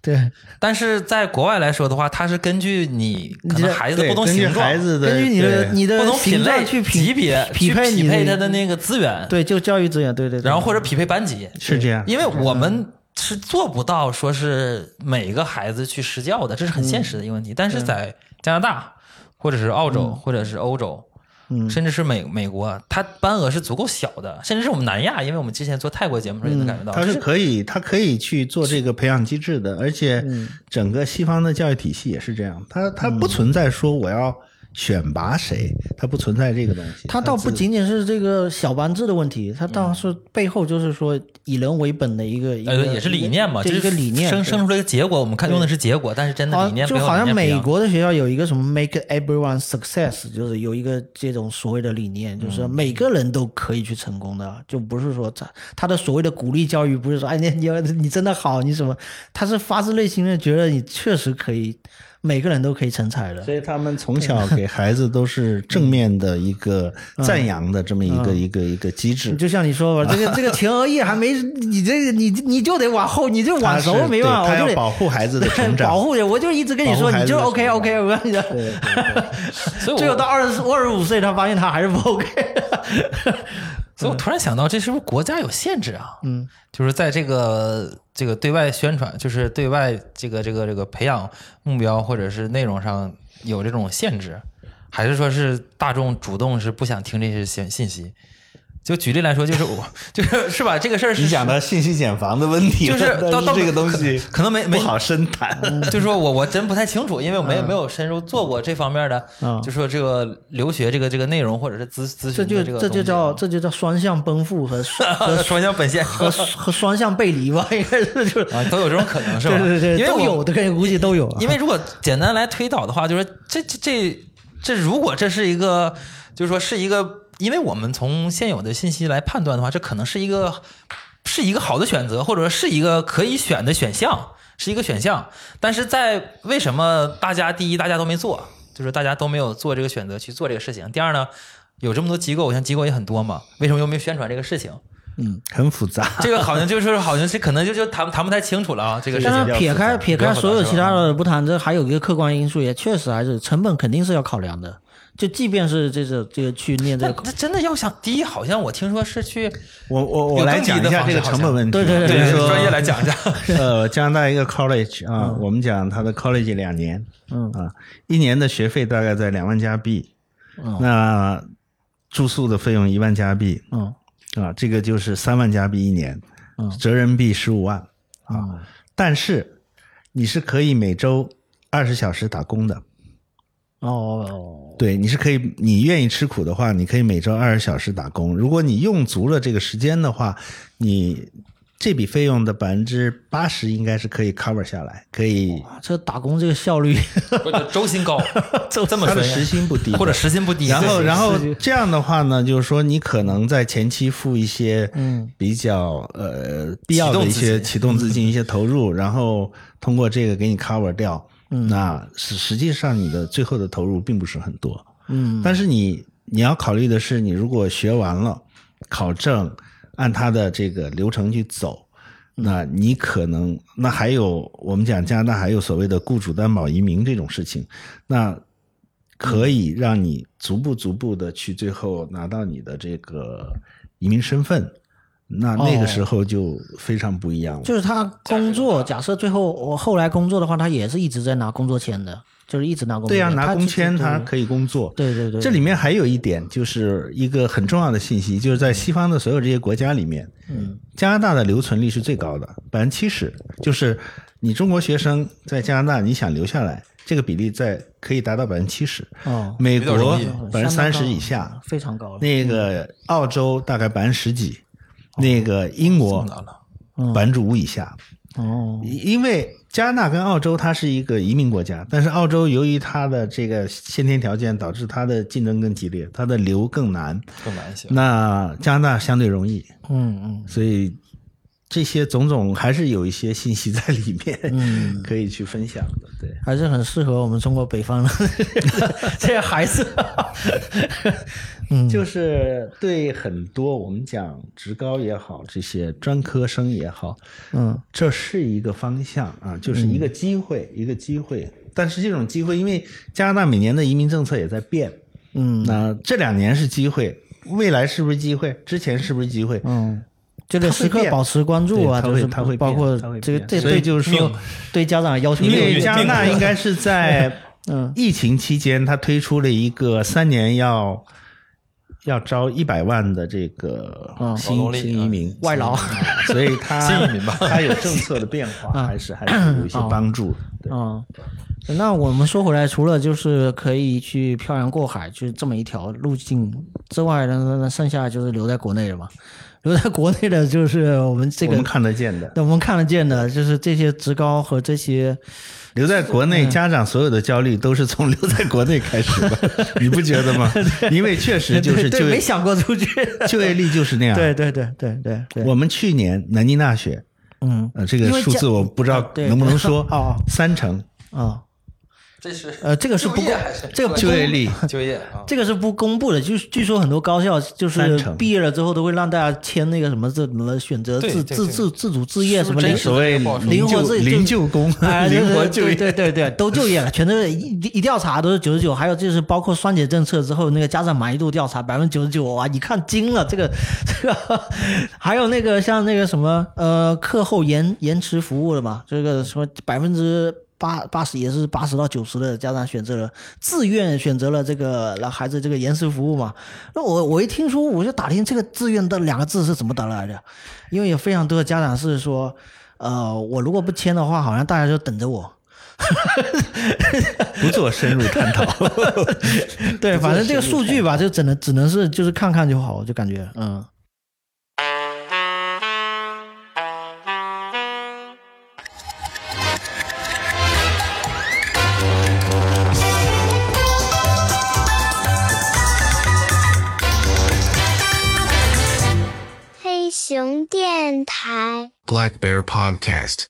对，但是在国外来说的话，它是根据你可能孩子不同根据形状、孩子的根据你的你的不同品类、去匹级别匹配匹配它的那个资源，对，就教育资源，对对对，然后或者匹配班级，是这样，因为我们是做不到说是每个孩子去施教的，这是很现实的一个问题。但是在加拿大或者是澳洲或者是欧洲，嗯。甚至是美美国，它班额是足够小的，甚至是我们南亚，因为我们之前做泰国节目的时候也能感觉到，它是可以，它可以去做这个培养机制的，而且整个西方的教育体系也是这样，它它不存在说我要选拔谁，它不存在这个东西。它倒不仅仅是这个小班制的问题，它倒是背后就是说以人为本的一个，一个呃，也是理念嘛，这就是一个理念生生出来一个结果。我们看用的是结果，但是真的理念就好像美国的学校有一个什么 “make everyone success”，就是有一个这种所谓的理念，就是嗯每个人都可以去成功的，就不是说他他的所谓的鼓励教育，不是说哎你你你真的好你什么，他是发自内心的觉得你确实可以，每个人都可以成才的。所以他们从小给孩子都是正面的一个赞扬的这么一个一个一个机制。就像你说吧，这个这个前额叶还没你这个你你就得往后，你就往熟没办法，他要我就得保护孩子的成长 保护着，我就一直跟你说，你就 OK OK，我跟你讲，最后到二十二十五岁，他发现他还是不 OK。所以我突然想到，这是不是国家有限制啊？嗯，就是在这个这个对外宣传，就是对外这个这个这个培养目标或者是内容上有这种限制，还是说是大众主动是不想听这些信信息？就举例来说，就是我就是 是吧？这个事儿是你讲的信息茧房的问题，就是到到这个东西可能没没好深谈。就是说我我真不太清楚，因为我没有没有深入做过这方面的，嗯就说这个留学这个这个内容或者是咨咨询这个这就叫这就叫双向奔赴和 和双向本线和 和双向背离吧，应该是就是啊都有这种可能是吧？对对对，因为我都有的，估计都有啊。因为如果简单来推导的话，就是这这这这，如果这是一个，就是说是一个，因为我们从现有的信息来判断的话，这可能是一个是一个好的选择，或者说是一个可以选的选项，是一个选项。但是在为什么大家第一大家都没做，就是大家都没有做这个选择去做这个事情。第二呢，有这么多机构，我像机构也很多嘛，为什么又没有宣传这个事情？嗯很复杂。这个好像就是好像是可能就就谈谈不太清楚了啊，这个事情但是。撇开撇开所有其他。的不谈，这还有一个客观因素，也确实还是成本肯定是要考量的。就即便是这个这个去念这个，那那真的要想，低好像我听说是去我我我来讲一下这个成本问题。对对对专业来讲一下。呃，加拿大一个 college 啊，我们讲它的 college 两年，嗯啊，一年的学费大概在两万加币，嗯那住宿的费用一万加币，嗯啊，这个就是三万加币一年，嗯折人民币十五万啊。但是你是可以每周二十小时打工的，哦，对，你是可以，你愿意吃苦的话，你可以每周二十小时打工。如果你用足了这个时间的话，你这笔费用的百分之八十应该是可以 cover 下来，可以。这打工这个效率，不是周薪高，这这么说时薪不低，或者时薪不低。然后，然后这样的话呢，就是说你可能在前期付一些嗯比较呃必要的一些启动资金、一些投入，然后通过这个给你 cover 掉。嗯。那实实际上你的最后的投入并不是很多。嗯。但是你你要考虑的是，你如果学完了考证，按他的这个流程去走，那你可能那还有我们讲加拿大还有所谓的雇主担保移民这种事情，那可以让你逐步逐步的去最后拿到你的这个移民身份，那那个时候就非常不一样了。就是他工作，假设最后我后来工作的话，他也是一直在拿工作签的，就是一直拿工作对呀、签。拿工签他他可以工作。对对对，这里面还有一点，就是一个很重要的信息，就是在西方的所有这些国家里面，嗯，加拿大的留存率是最高的，百分之七十。就是你中国学生在加拿大，你想留下来，这个比例在可以达到百分之七十。哦，美国百分之三十以下，非常高了。那个澳洲大概百分之十几，那个英国百分之五以下。哦，因为加拿大跟澳洲它是一个移民国家，但是澳洲由于它的这个先天条件，导致它的竞争更激烈，它的留更难。更难一些。那加拿大相对容易，嗯嗯，所以这些种种还是有一些信息在里面，嗯 可以去分享的。对，还是很适合我们中国北方的 这些孩子。嗯，就是对很多我们讲职高也好，这些专科生也好，嗯这是一个方向啊，就是一个机会，一个机会。但是这种机会，因为加拿大每年的移民政策也在变，嗯那这两年是机会，未来是不是机会？之前是不是机会？嗯，就得时刻保持关注啊，就是会它会包括这个这对所以就是说命对家长要求因为加拿大应该是在 嗯疫情期间，他推出了一个三年要要招一百万的这个嗯新移民外劳。啊所以他 新移民吧。他有政策的变化，还是还是有一些帮助。嗯，那我们说回来，除了就是可以去漂洋过海，就是这么一条路径之外呢，那剩下就是留在国内了嘛。留在国内的就是我们这个我们看得见的。我们看得见的，就是这些职高和这些留在国内，家长所有的焦虑都是从留在国内开始的，你不觉得吗？因为确实就是就业没想过出去。就业率就是那样。对对对对对对，我们去年南京大学，嗯呃，这个数字我不知道能不能说哦，三成啊这是呃，这个是不这个就业率，就业啊，这个是不公布的，就是据说很多高校就是毕业了之后都会让大家签那个什么这什么选择自自自自主自业什么零是不是真所谓灵活自己零就工，啊，灵活就业。对对对，都就业了，全都是一一调查都是九十九，还有就是包括双减政策之后那个家长满意度调查百分之九十九，哇，一看惊了，这个这个，还有那个像那个什么呃课后延延迟服务的嘛，这个什么百分之。八八十也是八十到九十的家长选择了自愿选择了这个让孩子这个延时服务嘛。那我我一听说我就打听这个自愿的两个字是怎么得来的，因为有非常多的家长是说，呃，我如果不签的话，好像大家就等着我。不做深入探讨。对，反正这个数据吧，就只能只能是就是看看就好，我就感觉，嗯。熊电台。Black Bear Podcast.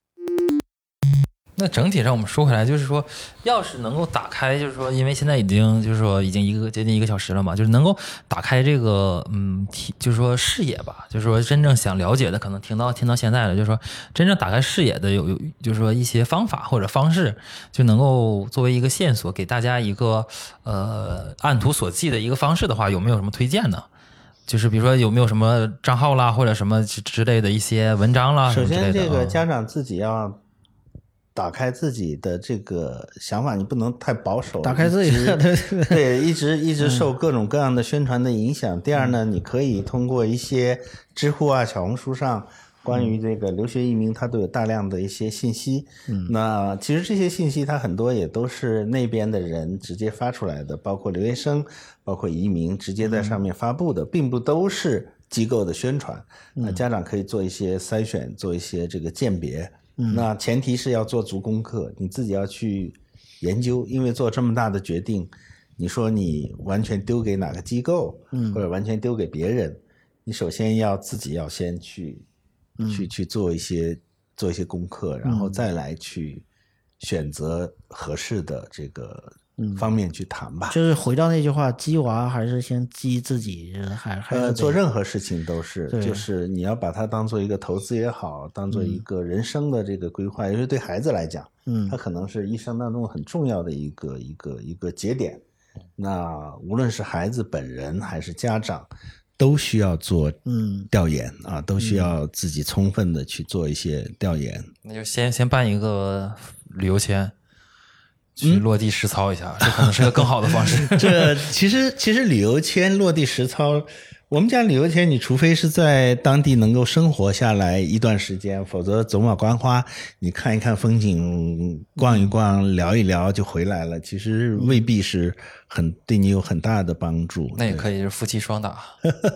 那整体上我们说回来，就是说，要是能够打开，就是说，因为现在已经就是说已经一个接近一个小时了嘛，就是能够打开这个嗯，题就是说视野吧，就是说真正想了解的，可能听到听到现在了，就是说真正打开视野的有有就是说一些方法或者方式，就能够作为一个线索，给大家一个呃按图索骥的一个方式的话，有没有什么推荐呢？就是比如说有没有什么账号啦，或者什么之之类的一些文章啦，首先，这个家长自己要打开自己的这个想法，你不能太保守，打开自己的 对，一直一直受各种各样的宣传的影响。第二呢，你可以通过一些知乎啊、小红书上关于这个留学移民，它都有大量的一些信息。嗯，那其实这些信息它很多也都是那边的人直接发出来的，包括留学生、包括移民直接在上面发布的，并不都是机构的宣传。那家长可以做一些筛选，做一些这个鉴别。那前提是要做足功课，你自己要去研究，因为做这么大的决定，你说你完全丢给哪个机构，嗯，或者完全丢给别人，你首先要自己要先去，去去做一些做一些功课，然后再来去选择合适的这个方面去谈吧。就是回到那句话，鸡娃还是先鸡自己，还还是呃，做任何事情都是，就是你要把它当做一个投资也好，当做一个人生的这个规划，尤其对孩子来讲，嗯。他可能是一生当中很重要的一个一个一个节点。那无论是孩子本人还是家长，都需要做嗯调研啊，都需要自己充分的去做一些调研。那就先先办一个旅游签，去嗯落地实操一下，这可能是个更好的方式。这其实其实旅游签落地实操，我们讲旅游签，你除非是在当地能够生活下来一段时间，否则走马观花，你看一看风景，逛一逛，聊一聊就回来了，其实未必是很对你有很大的帮助。那也可以是夫妻双打，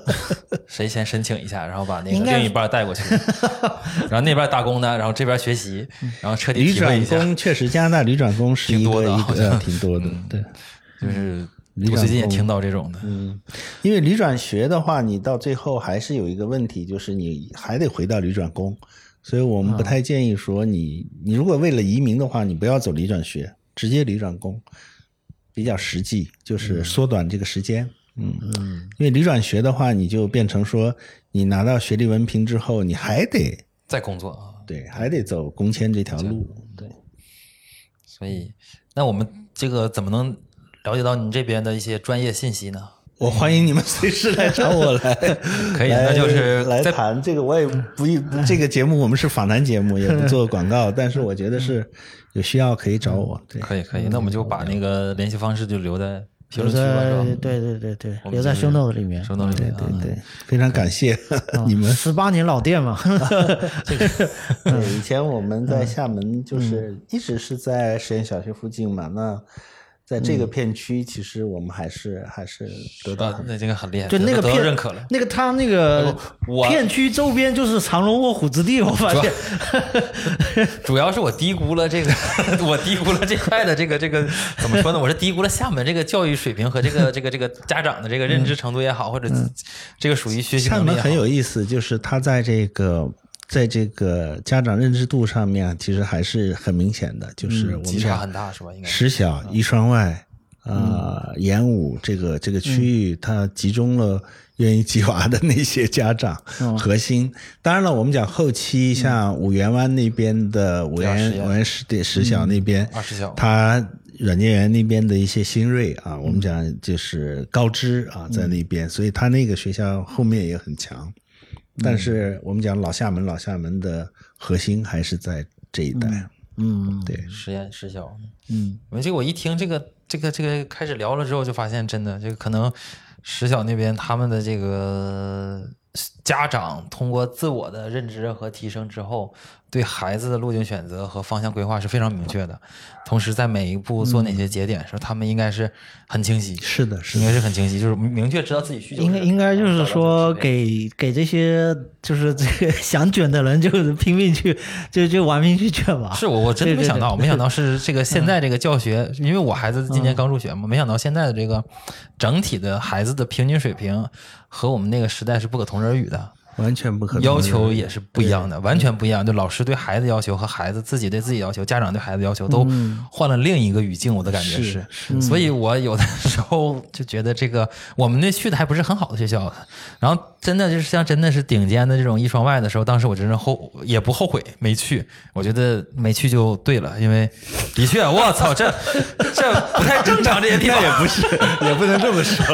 谁先申请一下，然后把那个另一半带过去，然后那边打工呢，然后这边学习，然后彻底旅转体会一下，工确实，加拿大旅转工是一挺多的好像。挺多的，对。就是我最近也听到这种的，因为旅转学的话，你到最后还是有一个问题，就是你还得回到旅转工，所以我们不太建议说你你如果为了移民的话，你不要走旅转学，直接旅转工比较实际，就是缩短这个时间。嗯嗯，因为旅转学的话，你就变成说你拿到学历文凭之后，你还得再工作啊，对还得走工签这条路。对，所以那我们这个怎么能了解到你这边的一些专业信息呢？我欢迎你们随时来找我来。可以，那就是来谈这个，我也不一这个节目我们是访谈节目，也不做广告，但是我觉得是有需要可以找我。对，可以可以，那我们就把那个联系方式就留在评论区吧，是吧？对对对对，留在就是 show note 里面。收到里面，对啊对，非常感谢你们。十八年老店嘛，对，以前我们在厦门就是一直是在实验小学附近嘛，那在这个片区，其实我们还是还是得到啊那这个很厉害，就那个片认可了。那个他那个我片区周边就是藏龙卧虎之地，我发现。主要是我低估了这个，我低估了这块的这个这个怎么说呢？我是低估了厦门这个教育水平和这个这个这个家长的这个认知程度也好，或者这个属于学习能力厦门很。有意思，就是他在这个在这个家长认知度上面，其实还是很明显的，就是我们讲很大是吧？应该是实小、一双外、呃演武这个这个区域，它集中了愿意鸡娃的那些家长核心。当然了，我们讲后期像五缘湾那边的五缘五缘实对实小那边，二十小它软件园那边的一些新锐啊，我们讲就是高知啊，在那边，所以他那个学校后面也很强。但是我们讲老厦门，老厦门的核心还是在这一带。嗯，对，实验实小，嗯，我这个我一听这个这个这个开始聊了之后，就发现真的这个可能实小那边他们的这个家长通过自我的认知和提升之后，对孩子的路径选择和方向规划是非常明确的。同时，在每一步做哪些节点时候，他们应该是很清晰，是的，是应。该是很清晰，就是明确知道自己需求。应该应该就是说给给这些就是这个 想卷的人，就是拼命去就就玩命去卷吧。是我我真的没想到，对对对没想到是这个现在这个教学，因为我孩子今年刚入学嘛，没想到现在的这个整体的孩子的平均水平和我们那个时代是不可同日而语的，完全不可能要求也是不一样的，完全不一样。就老师对孩子要求和孩子自己对自己要求，家长对孩子要求都换了另一个语境，我的感觉是。所以我有的时候就觉得这个我们那去的还不是很好的学校，然后真的就是像真的是顶尖的这种一双外的时候，当时我真是后也不后悔没去，我觉得没去就对了，因为的确 我操这这不太正常这些地方。也不是，也不能这么说。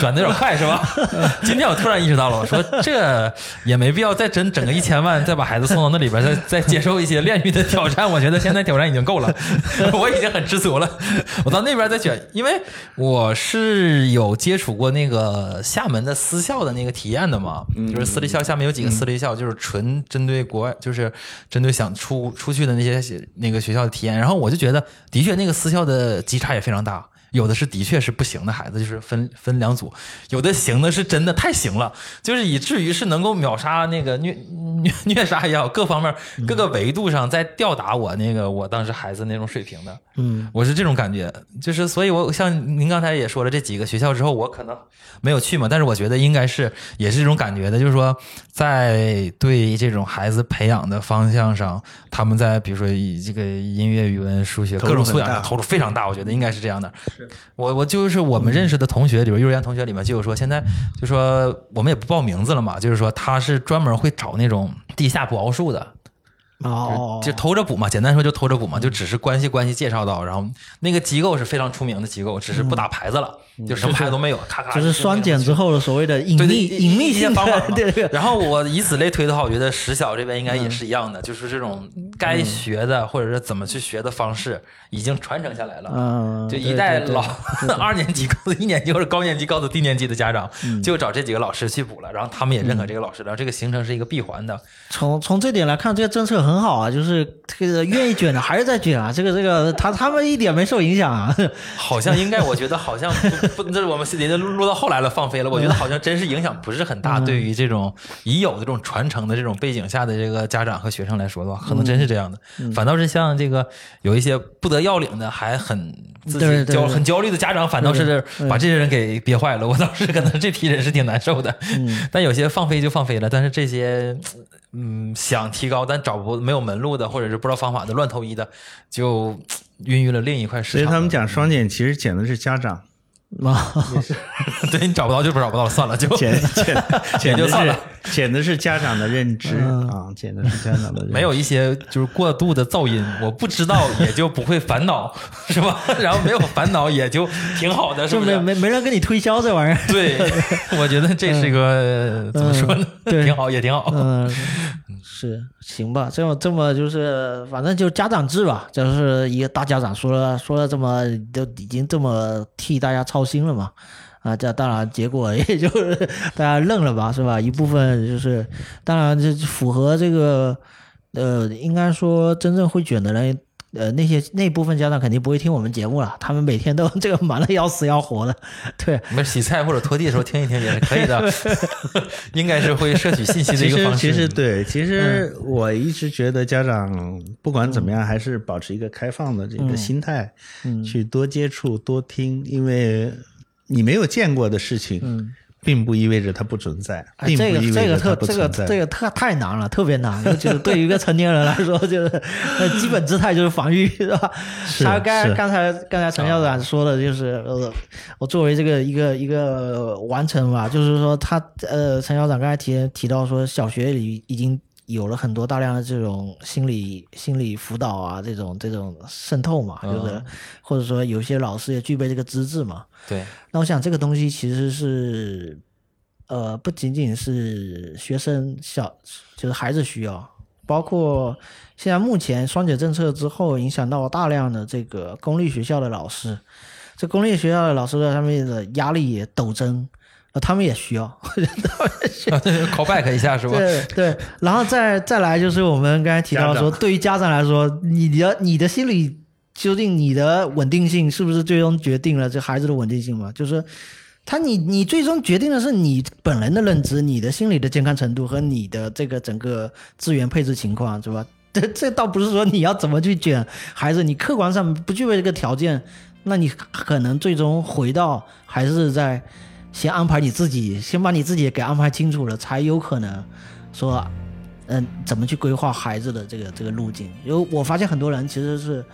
转的有点快是吧？今天我突然意识到了，我说这也没必要再整整个一千万，再把孩子送到那里边，再再接受一些炼狱的挑战。我觉得现在挑战已经够了，我已经很知足了。我到那边再选，因为我是有接触过那个厦门的私校的那个体验的嘛，就是私立校下面有几个私立校，就是纯针对国外，就是针对想出出去的那些那个学校的体验。然后我就觉得，的确那个私校的级差也非常大。有的是的确是不行的孩子，就是分分两组；有的行的是真的太行了，就是以至于是能够秒杀那个虐虐 虐杀也好，各方面各个维度上在吊打我那个我当时孩子那种水平的。嗯，我是这种感觉，就是所以，我像您刚才也说了这几个学校之后，我可能没有去嘛，但是我觉得应该是也是这种感觉的，就是说在对这种孩子培养的方向上，他们在比如说以这个音乐、语文、数学各种素养上投入非常大，我觉得应该是这样的。我我就是我们认识的同学里边，幼儿园同学里面就有说，现在就说我们也不报名字了嘛，就是说他是专门会找那种地下不奥数的，哦，就偷着补嘛，简单说就偷着补嘛，就只是关系关系介绍到，然后那个机构是非常出名的机构，只是不打牌子了，就什么牌子都没有，咔咔就是双减之后的所谓的隐对秘隐秘一些性方法 对对。然后我以此类推的话，我觉得实小这边应该也是一样的，就是这种该学的或者是怎么去学的方式已经传承下来了。嗯，就一代老 二年级告诉一年级或者高年级告诉低年级的家长，就找这几个老师去补了，然后他们也认可这个老师，然后这个形成是一个闭环的。从从这点来看，这个政策很好啊，就是这个愿意卷的 还是在卷啊，这个这个他他们一点没受影响啊。好像应该，我觉得好像不，不这是我们人家录到后来了，放飞了。我觉得好像真是影响不是很大。对于这种已有的这种传承的这种背景下的这个家长和学生来说的话，可能真是这样的。反倒是像这个有一些不得要领的，还很自己焦很焦虑的家长，反倒是把这些人给憋坏了。我倒是可能这批人是挺难受的。但有些放飞就放飞了，但是这些。嗯，想提高但找不没有门路的，或者是不知道方法的乱投医的，就 孕育了另一块市场。所以他们讲双减，其实减的是家长，啊，对你找不到就不找不到了，算了，就减减减就算了 是减的是家长的认知啊，减的是家长的认知。没有一些就是过度的噪音，我不知道也就不会烦恼，是吧？然后没有烦恼也就挺好的，是不是？就没没没人跟你推销这玩意儿。对，我觉得这是一个怎么说呢？对挺好，也挺好。嗯，是行吧，这么这么就是，反正就家长制吧，就是一个大家长说了说了这么都已经这么替大家操心了嘛，啊，这当然结果也就是大家愣了吧，是吧？一部分就是当然这符合这个呃，应该说真正会卷的人。呃，那些那部分家长肯定不会听我们节目了，他们每天都 这个忙得要死要活的，对，我们洗菜或者拖地的时候听一听也是可以的，应该是会摄取信息的一个方式。其实对，其实嗯我一直觉得家长不管怎么样，还是保持一个开放的这个心态，嗯去多接触、多听，因为你没有见过的事情，并不意味着它不存在，哎并不这个意味着它这个特。这个这个特太难了，特别难。就是对于一个成年人来说，就是呃基本姿态就是防御，是吧？是他刚才刚才刚才陈校长说的就是呃，我作为这个一个一个完成吧，就是说他呃，陈校长刚才提提到说，小学里已经有了很多大量的这种心理心理辅导啊，这种这种渗透嘛，就是或者说有些老师也具备这个资质嘛。对，那我想这个东西其实是，呃，不仅仅是学生小，就是孩子需要，包括现在目前双减政策之后，影响到大量的这个公立学校的老师，这公立学校的老师的他们的压力也陡增，呃，他们也需要，他们 需要 call back 一下是吧？对对，然后再再来就是我们刚才提到说，对于家长来说，你的你的心理究竟你的稳定性是不是最终决定了这孩子的稳定性嘛？就是他你你最终决定的是你本人的认知、你的心理的健康程度和你的这个整个资源配置情况，是吧？这这倒不是说你要怎么去卷孩子，你客观上不具备这个条件，那你可能最终回到还是在先安排你自己，先把你自己给安排清楚了，才有可能说，嗯，怎么去规划孩子的这个这个路径。因为我发现很多人其实是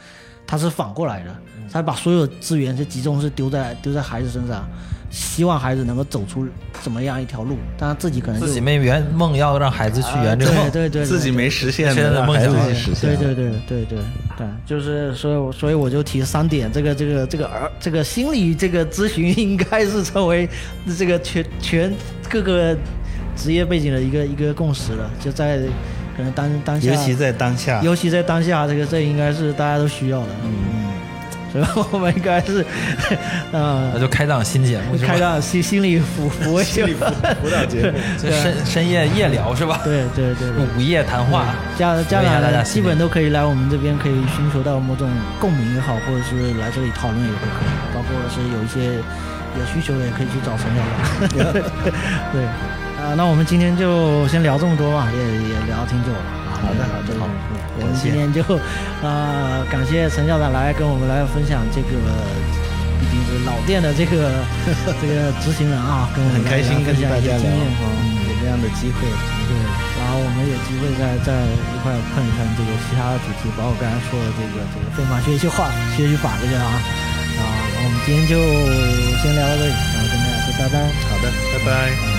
他是反过来的，他把所有资源是集中是丢在丢在孩子身上，希望孩子能够走出怎么样一条路，但他自己可能自己没圆梦，要让孩子去圆这个梦。对对对，对自己没实现现的让孩子梦想去实现。对对对对对对，就是所以我所以我就提三点，这个这个这个儿这个心理这个咨询应该是成为这个全全各个职业背景的一个一个共识了，就在可能当当下，尤其在当下，尤其在当下，这个这应该是大家都需要的，嗯，所以我们应该是，呃那，就开档新节目？开档心心理抚抚慰，心理辅导节目。深深夜夜聊是吧？对对对对。午夜谈话，家家问一下大家长基本都可以来我们这边，可以寻求到某种共鸣也好，或者是来这里讨论也都可以，包括是有一些有需求的也可以去找陈校长。对，啊、那我们今天就先聊这么多吧，也也聊挺久了。啊好的好的对好我们今天就呃感谢陈校长来跟我们来分享这个。毕竟是老店的这个 这个执行人啊，跟我们很开心来分享一些经验。啊，有这样的机会。对，然后我们有机会再再一块碰一碰这个其他的主题，包括刚才说的这个这个非法学习化、学习法这个啊啊，那我们今天就先聊到这里，然后跟大家说拜拜。好的，拜拜。